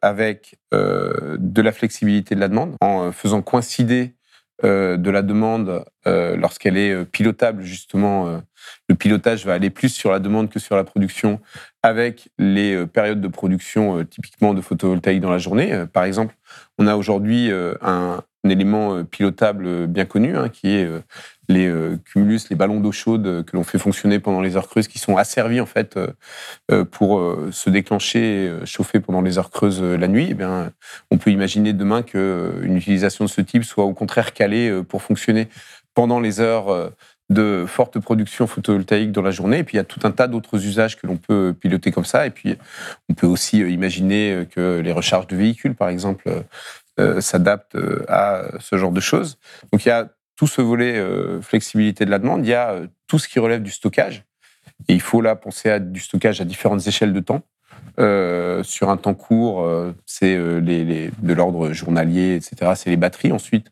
avec de la flexibilité de la demande, en faisant coïncider de la demande lorsqu'elle est pilotable, justement. le pilotage va aller plus sur la demande que sur la production, avec les périodes de production typiquement de photovoltaïque dans la journée. par exemple, on a aujourd'hui un, élément euh, pilotable euh, bien connu, hein, qui est euh, les cumulus, les ballons d'eau chaude que l'on fait fonctionner pendant les heures creuses, qui sont asservis en fait pour se déclencher, chauffer pendant les heures creuses la nuit. Eh bien, on peut imaginer demain qu'une utilisation de ce type soit au contraire calée pour fonctionner pendant les heures de forte production photovoltaïque dans la journée. Et puis il y a tout un tas d'autres usages que l'on peut piloter comme ça. Et puis on peut aussi imaginer que les recharges de véhicules, par exemple, euh, s'adapte euh, à ce genre de choses. Donc il y a tout ce volet euh, flexibilité de la demande, il y a tout ce qui relève du stockage. Et il faut là penser à du stockage à différentes échelles de temps. sur un temps court, c'est de l'ordre journalier, etc. C'est les batteries. Ensuite,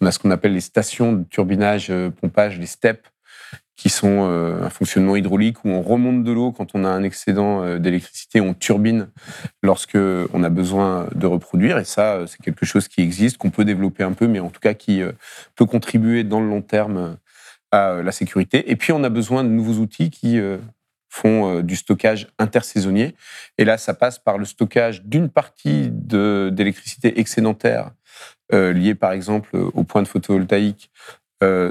on a ce qu'on appelle les stations de turbinage, pompage, les steps, qui sont euh, un fonctionnement hydraulique où on remonte de l'eau quand on a un excédent euh, d'électricité, on turbine lorsque on a besoin de reproduire. Et ça, euh, c'est quelque chose qui existe, qu'on peut développer un peu, mais en tout cas qui peut contribuer dans le long terme à la sécurité. Et puis, on a besoin de nouveaux outils qui font du stockage intersaisonnier. Et là, ça passe par le stockage d'une partie d'électricité excédentaire liée, par exemple, au point de photovoltaïque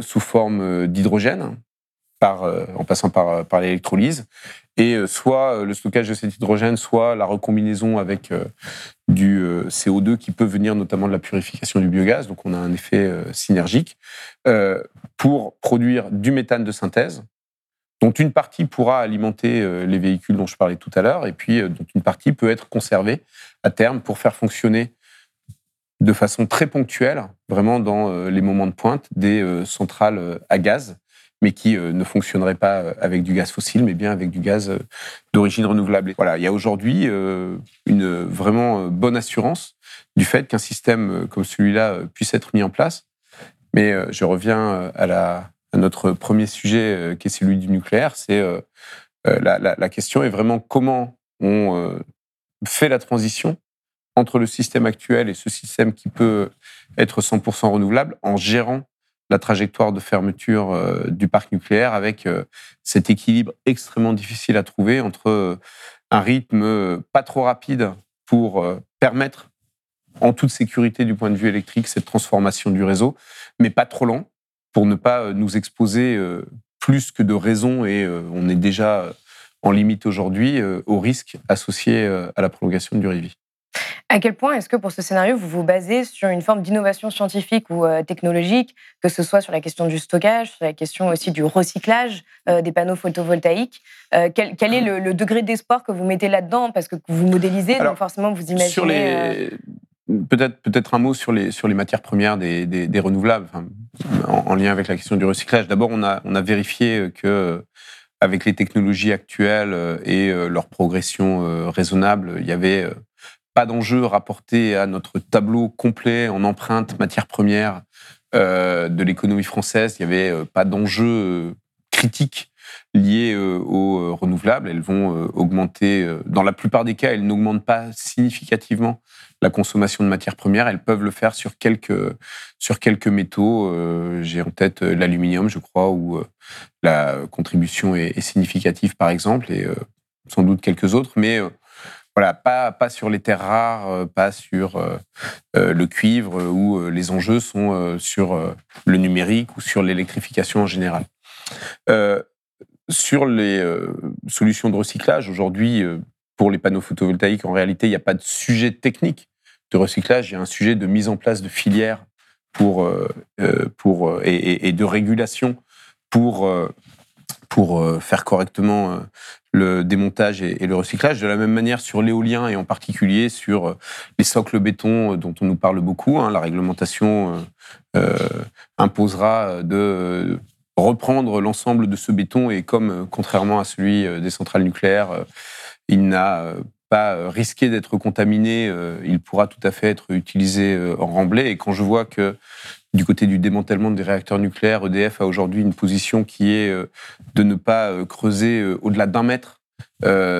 sous forme d'hydrogène, euh, en passant par, euh, par l'électrolyse. Et euh, soit le stockage de cet hydrogène, soit la recombinaison avec du CO2 qui peut venir notamment de la purification du biogaz. Donc on a un effet synergique pour produire du méthane de synthèse dont une partie pourra alimenter les véhicules dont je parlais tout à l'heure, et puis dont une partie peut être conservée à terme pour faire fonctionner de façon très ponctuelle, vraiment dans les moments de pointe, des centrales à gaz mais qui euh, ne fonctionnerait pas euh, avec du gaz fossile, mais bien avec du gaz euh, d'origine renouvelable. voilà, il y a aujourd'hui une vraiment bonne assurance du fait qu'un système comme celui-là puisse être mis en place. Mais je reviens à, notre premier sujet, qui est celui du nucléaire. C'est la, question est vraiment comment on fait la transition entre le système actuel et ce système qui peut être 100% renouvelable en gérant la trajectoire de fermeture euh, du parc nucléaire avec euh, cet équilibre extrêmement difficile à trouver entre euh, un rythme pas trop rapide pour permettre en toute sécurité du point de vue électrique cette transformation du réseau, mais pas trop lent pour ne pas nous exposer plus que de raison et on est déjà en limite aujourd'hui au risque associé à la prolongation du Rivi. À quel point est-ce que pour ce scénario, vous vous basez sur une forme d'innovation scientifique ou euh, technologique, que ce soit sur la question du stockage, sur la question aussi du recyclage euh, des panneaux photovoltaïques euh, quel, est le, degré d'espoir que vous mettez là-dedans? Parce que vous modélisez, donc forcément vous imaginez... Sur les... Peut-être peut un mot sur les, sur les matières premières des, des, renouvelables, en, lien avec la question du recyclage. D'abord, on a, on a vérifié que avec les technologies actuelles et leur progression raisonnable, il y avait pas d'enjeu rapporté à notre tableau complet en empreinte matière première euh, de l'économie française. Il n'y avait euh, pas d'enjeu euh, critique lié aux renouvelables. Elles vont augmenter. Dans la plupart des cas, elles n'augmentent pas significativement la consommation de matières premières. Elles peuvent le faire sur quelques, sur quelques métaux. J'ai en tête l'aluminium, je crois, où la contribution est, est, significative, par exemple, et sans doute quelques autres. Mais voilà, pas, pas sur les terres rares, euh, pas sur euh, euh, le cuivre, où les enjeux sont sur le numérique ou sur l'électrification en général. sur les solutions de recyclage, aujourd'hui, pour les panneaux photovoltaïques, en réalité, il n'y a pas de sujet technique de recyclage, il y a un sujet de mise en place de filières pour, pour, et, de régulation pour pour faire correctement le démontage et, le recyclage. De la même manière sur l'éolien et en particulier sur euh, les socles béton euh, dont on nous parle beaucoup. Hein, la réglementation euh, imposera de reprendre l'ensemble de ce béton et comme contrairement à celui des centrales nucléaires, il n'a pas risqué d'être contaminé, il pourra tout à fait être utilisé en remblai. Et quand je vois que Du côté du démantèlement des réacteurs nucléaires, EDF a aujourd'hui une position qui est de ne pas creuser au-delà d'un mètre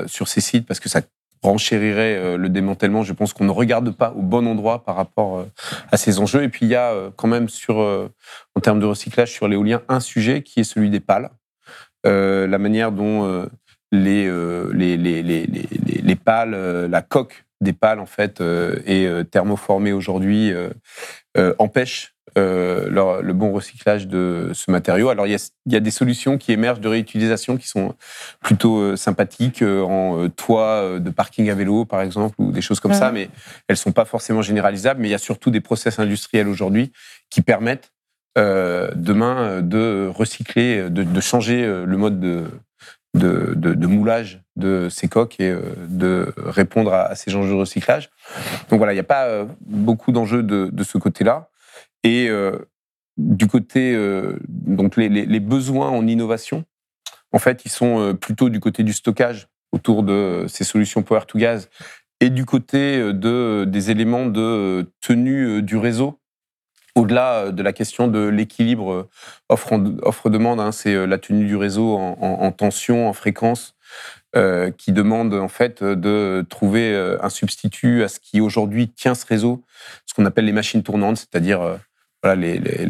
sur ces sites parce que ça renchérirait le démantèlement. Je pense qu'on ne regarde pas au bon endroit par rapport à ces enjeux. Et puis il y a quand même sur, en termes de recyclage sur l'éolien, un sujet qui est celui des pales. la manière dont les, les, les, les, les pales, la coque des pales en fait est thermoformée aujourd'hui empêche le bon recyclage de ce matériau. Alors, il y, a, il y, a, des solutions qui émergent de réutilisation qui sont plutôt sympathiques en toit de parking à vélo, par exemple, ou des choses comme ça, mais elles sont pas forcément généralisables. Mais il y a surtout des process industriels aujourd'hui qui permettent demain de recycler, de, de, changer le mode de, de, de, moulage de ces coques et de répondre à, ces enjeux de recyclage. Donc voilà, il n'y a pas beaucoup d'enjeux de, de, ce côté-là. Et euh, du côté, euh, donc les, besoins en innovation, en fait, ils sont euh, plutôt du côté du stockage autour de ces solutions power to gas et du côté de, des éléments de tenue du réseau. Au-delà de la question de l'équilibre offre-demande, hein, c'est la tenue du réseau en, en, tension, en fréquence, qui demande en fait de trouver un substitut à ce qui aujourd'hui tient ce réseau, ce qu'on appelle les machines tournantes, c'est-à-dire voilà, les, les,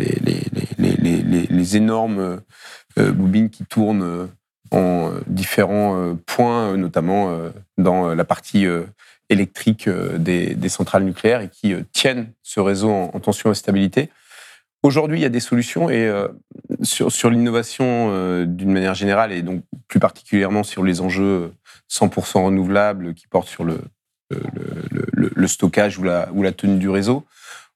les, les énormes euh, bobines qui tournent euh, en différents euh, points, notamment dans la partie électrique des, des, centrales nucléaires et qui tiennent ce réseau en, tension et stabilité. Aujourd'hui, il y a des solutions et sur, sur l'innovation d'une manière générale et donc plus particulièrement sur les enjeux 100% renouvelables qui portent sur le, le, le, le stockage ou la, ou la tenue du réseau,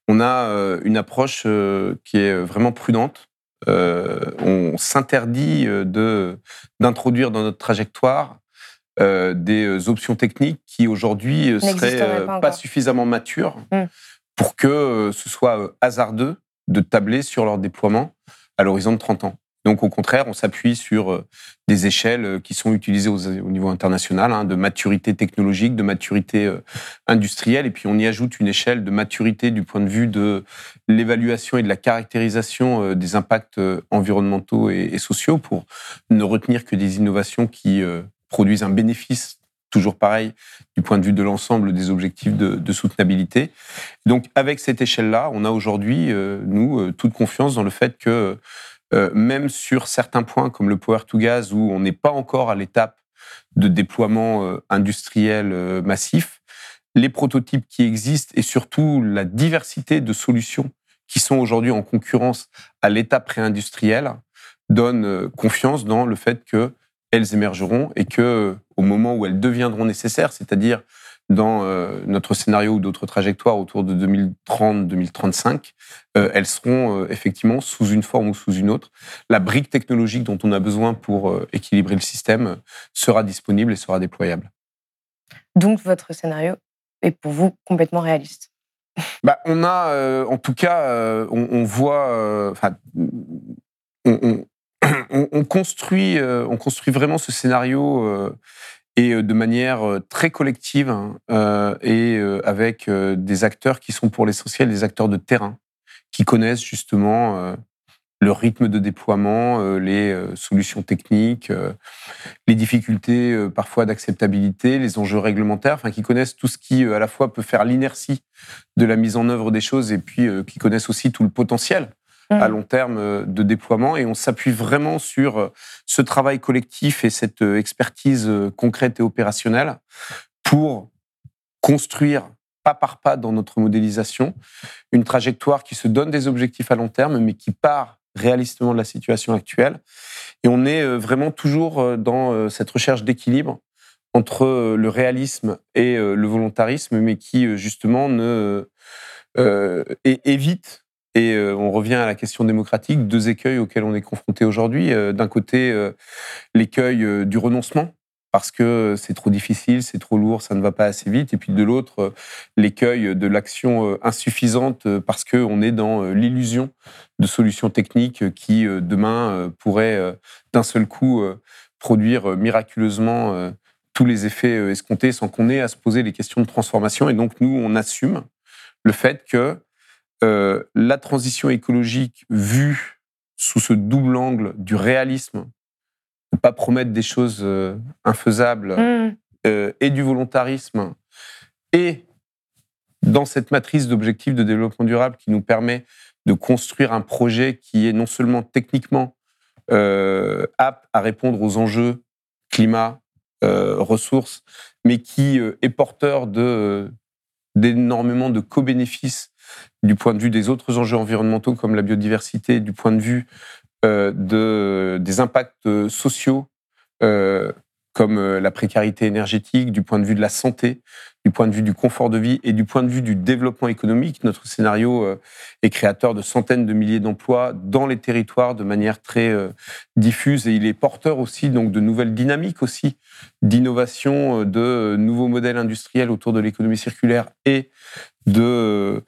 on a euh, une approche euh, qui est vraiment prudente. Euh, on s'interdit de d'introduire dans notre trajectoire des options techniques qui aujourd'hui seraient pas, suffisamment matures hmm. pour que ce soit hasardeux de tabler sur leur déploiement à l'horizon de 30 ans. Donc au contraire, on s'appuie sur euh, des échelles euh, qui sont utilisées au niveau international, hein, de maturité technologique, de maturité euh, industrielle, et puis on y ajoute une échelle de maturité du point de vue de l'évaluation et de la caractérisation des impacts environnementaux et sociaux pour ne retenir que des innovations qui produisent un bénéfice toujours pareil du point de vue de l'ensemble des objectifs de, de, soutenabilité. Donc avec cette échelle-là, on a aujourd'hui, nous, toute confiance dans le fait que euh, même sur certains points comme le power to gas où on n'est pas encore à l'étape de déploiement euh, industriel euh, massif, les prototypes qui existent et surtout la diversité de solutions qui sont aujourd'hui en concurrence à l'étape préindustriel donnent confiance dans le fait qu'elles émergeront et que au moment où elles deviendront nécessaires, c'est-à-dire dans euh, notre scénario ou d'autres trajectoires autour de 2030-2035, euh, elles seront euh, effectivement sous une forme ou sous une autre. La brique technologique dont on a besoin pour équilibrer le système sera disponible et sera déployable. Donc votre scénario est pour vous complètement réaliste bah, On a, en tout cas, on, voit, on, on, construit, on construit vraiment ce scénario et euh, de manière euh, très collective hein, euh, et avec des acteurs qui sont pour l'essentiel des acteurs de terrain, qui connaissent justement le rythme de déploiement, les solutions techniques, les difficultés parfois d'acceptabilité, les enjeux réglementaires, enfin qui connaissent tout ce qui à la fois peut faire l'inertie de la mise en œuvre des choses et puis qui connaissent aussi tout le potentiel à mmh. long terme euh, de déploiement. Et on s'appuie vraiment sur euh, ce travail collectif et cette euh, expertise concrète et opérationnelle pour construire pas par pas dans notre modélisation une trajectoire qui se donne des objectifs à long terme, mais qui part réalistement de la situation actuelle. Et on est vraiment toujours dans cette recherche d'équilibre entre le réalisme et le volontarisme, mais qui justement ne évite et euh, on revient à la question démocratique, deux écueils auxquels on est confronté aujourd'hui. Euh, d'un côté, euh, l'écueil du renoncement, parce que c'est trop difficile, c'est trop lourd, ça ne va pas assez vite. Et puis de l'autre, l'écueil de l'action insuffisante, parce qu'on est dans l'illusion de solutions techniques qui, demain, pourraient d'un seul coup produire miraculeusement tous les effets escomptés sans qu'on ait à se poser les questions de transformation. Et donc, nous, on assume le fait que euh, la transition écologique vue sous ce double angle du réalisme, ne pas promettre des choses euh, infaisables, Mm. euh, et du volontarisme, et dans cette matrice d'objectifs de développement durable qui nous permet de construire un projet qui est non seulement techniquement apte à répondre aux enjeux climat, ressources, mais qui est porteur de, d'énormément de co-bénéfices du point de vue des autres enjeux environnementaux comme la biodiversité, du point de vue euh, de, des impacts euh, sociaux euh, comme la précarité énergétique, du point de vue de la santé, du point de vue du confort de vie et du point de vue du développement économique. Notre scénario est créateur de centaines de milliers d'emplois dans les territoires de manière très diffuse et il est porteur aussi donc de nouvelles dynamiques aussi d'innovation, de nouveaux modèles industriels autour de l'économie circulaire et de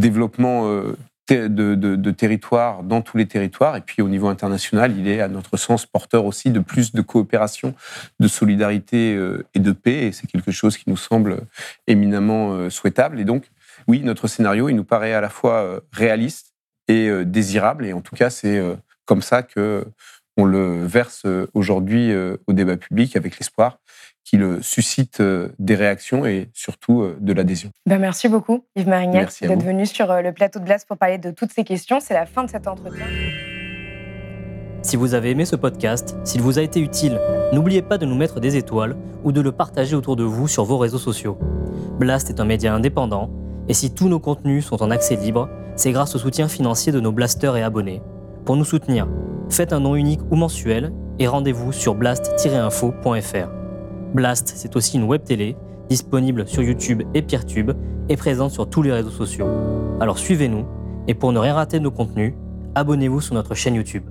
développement euh, de, territoires dans tous les territoires. Et puis au niveau international, il est à notre sens porteur aussi de plus de coopération, de solidarité euh, et de paix. Et c'est quelque chose qui nous semble éminemment euh, souhaitable. Et donc, oui, notre scénario, il nous paraît à la fois réaliste et désirable. Et en tout cas, c'est comme ça que on le verse aujourd'hui au débat public avec l'espoir qu'il suscite euh, des réactions et surtout euh, de l'adhésion. Ben, merci beaucoup, Yves Marignac, d'être venu sur euh, le plateau de Blast pour parler de toutes ces questions. C'est la fin de cet entretien. Si vous avez aimé ce podcast, s'il vous a été utile, n'oubliez pas de nous mettre des étoiles ou de le partager autour de vous sur vos réseaux sociaux. Blast est un média indépendant, et si tous nos contenus sont en accès libre, c'est grâce au soutien financier de nos blasters et abonnés. Pour nous soutenir, faites un don unique ou mensuel et rendez-vous sur blast-info.fr. Blast, c'est aussi une web télé disponible sur YouTube et Peertube et présente sur tous les réseaux sociaux. Alors suivez-nous et pour ne rien rater de nos contenus, abonnez-vous sur notre chaîne YouTube.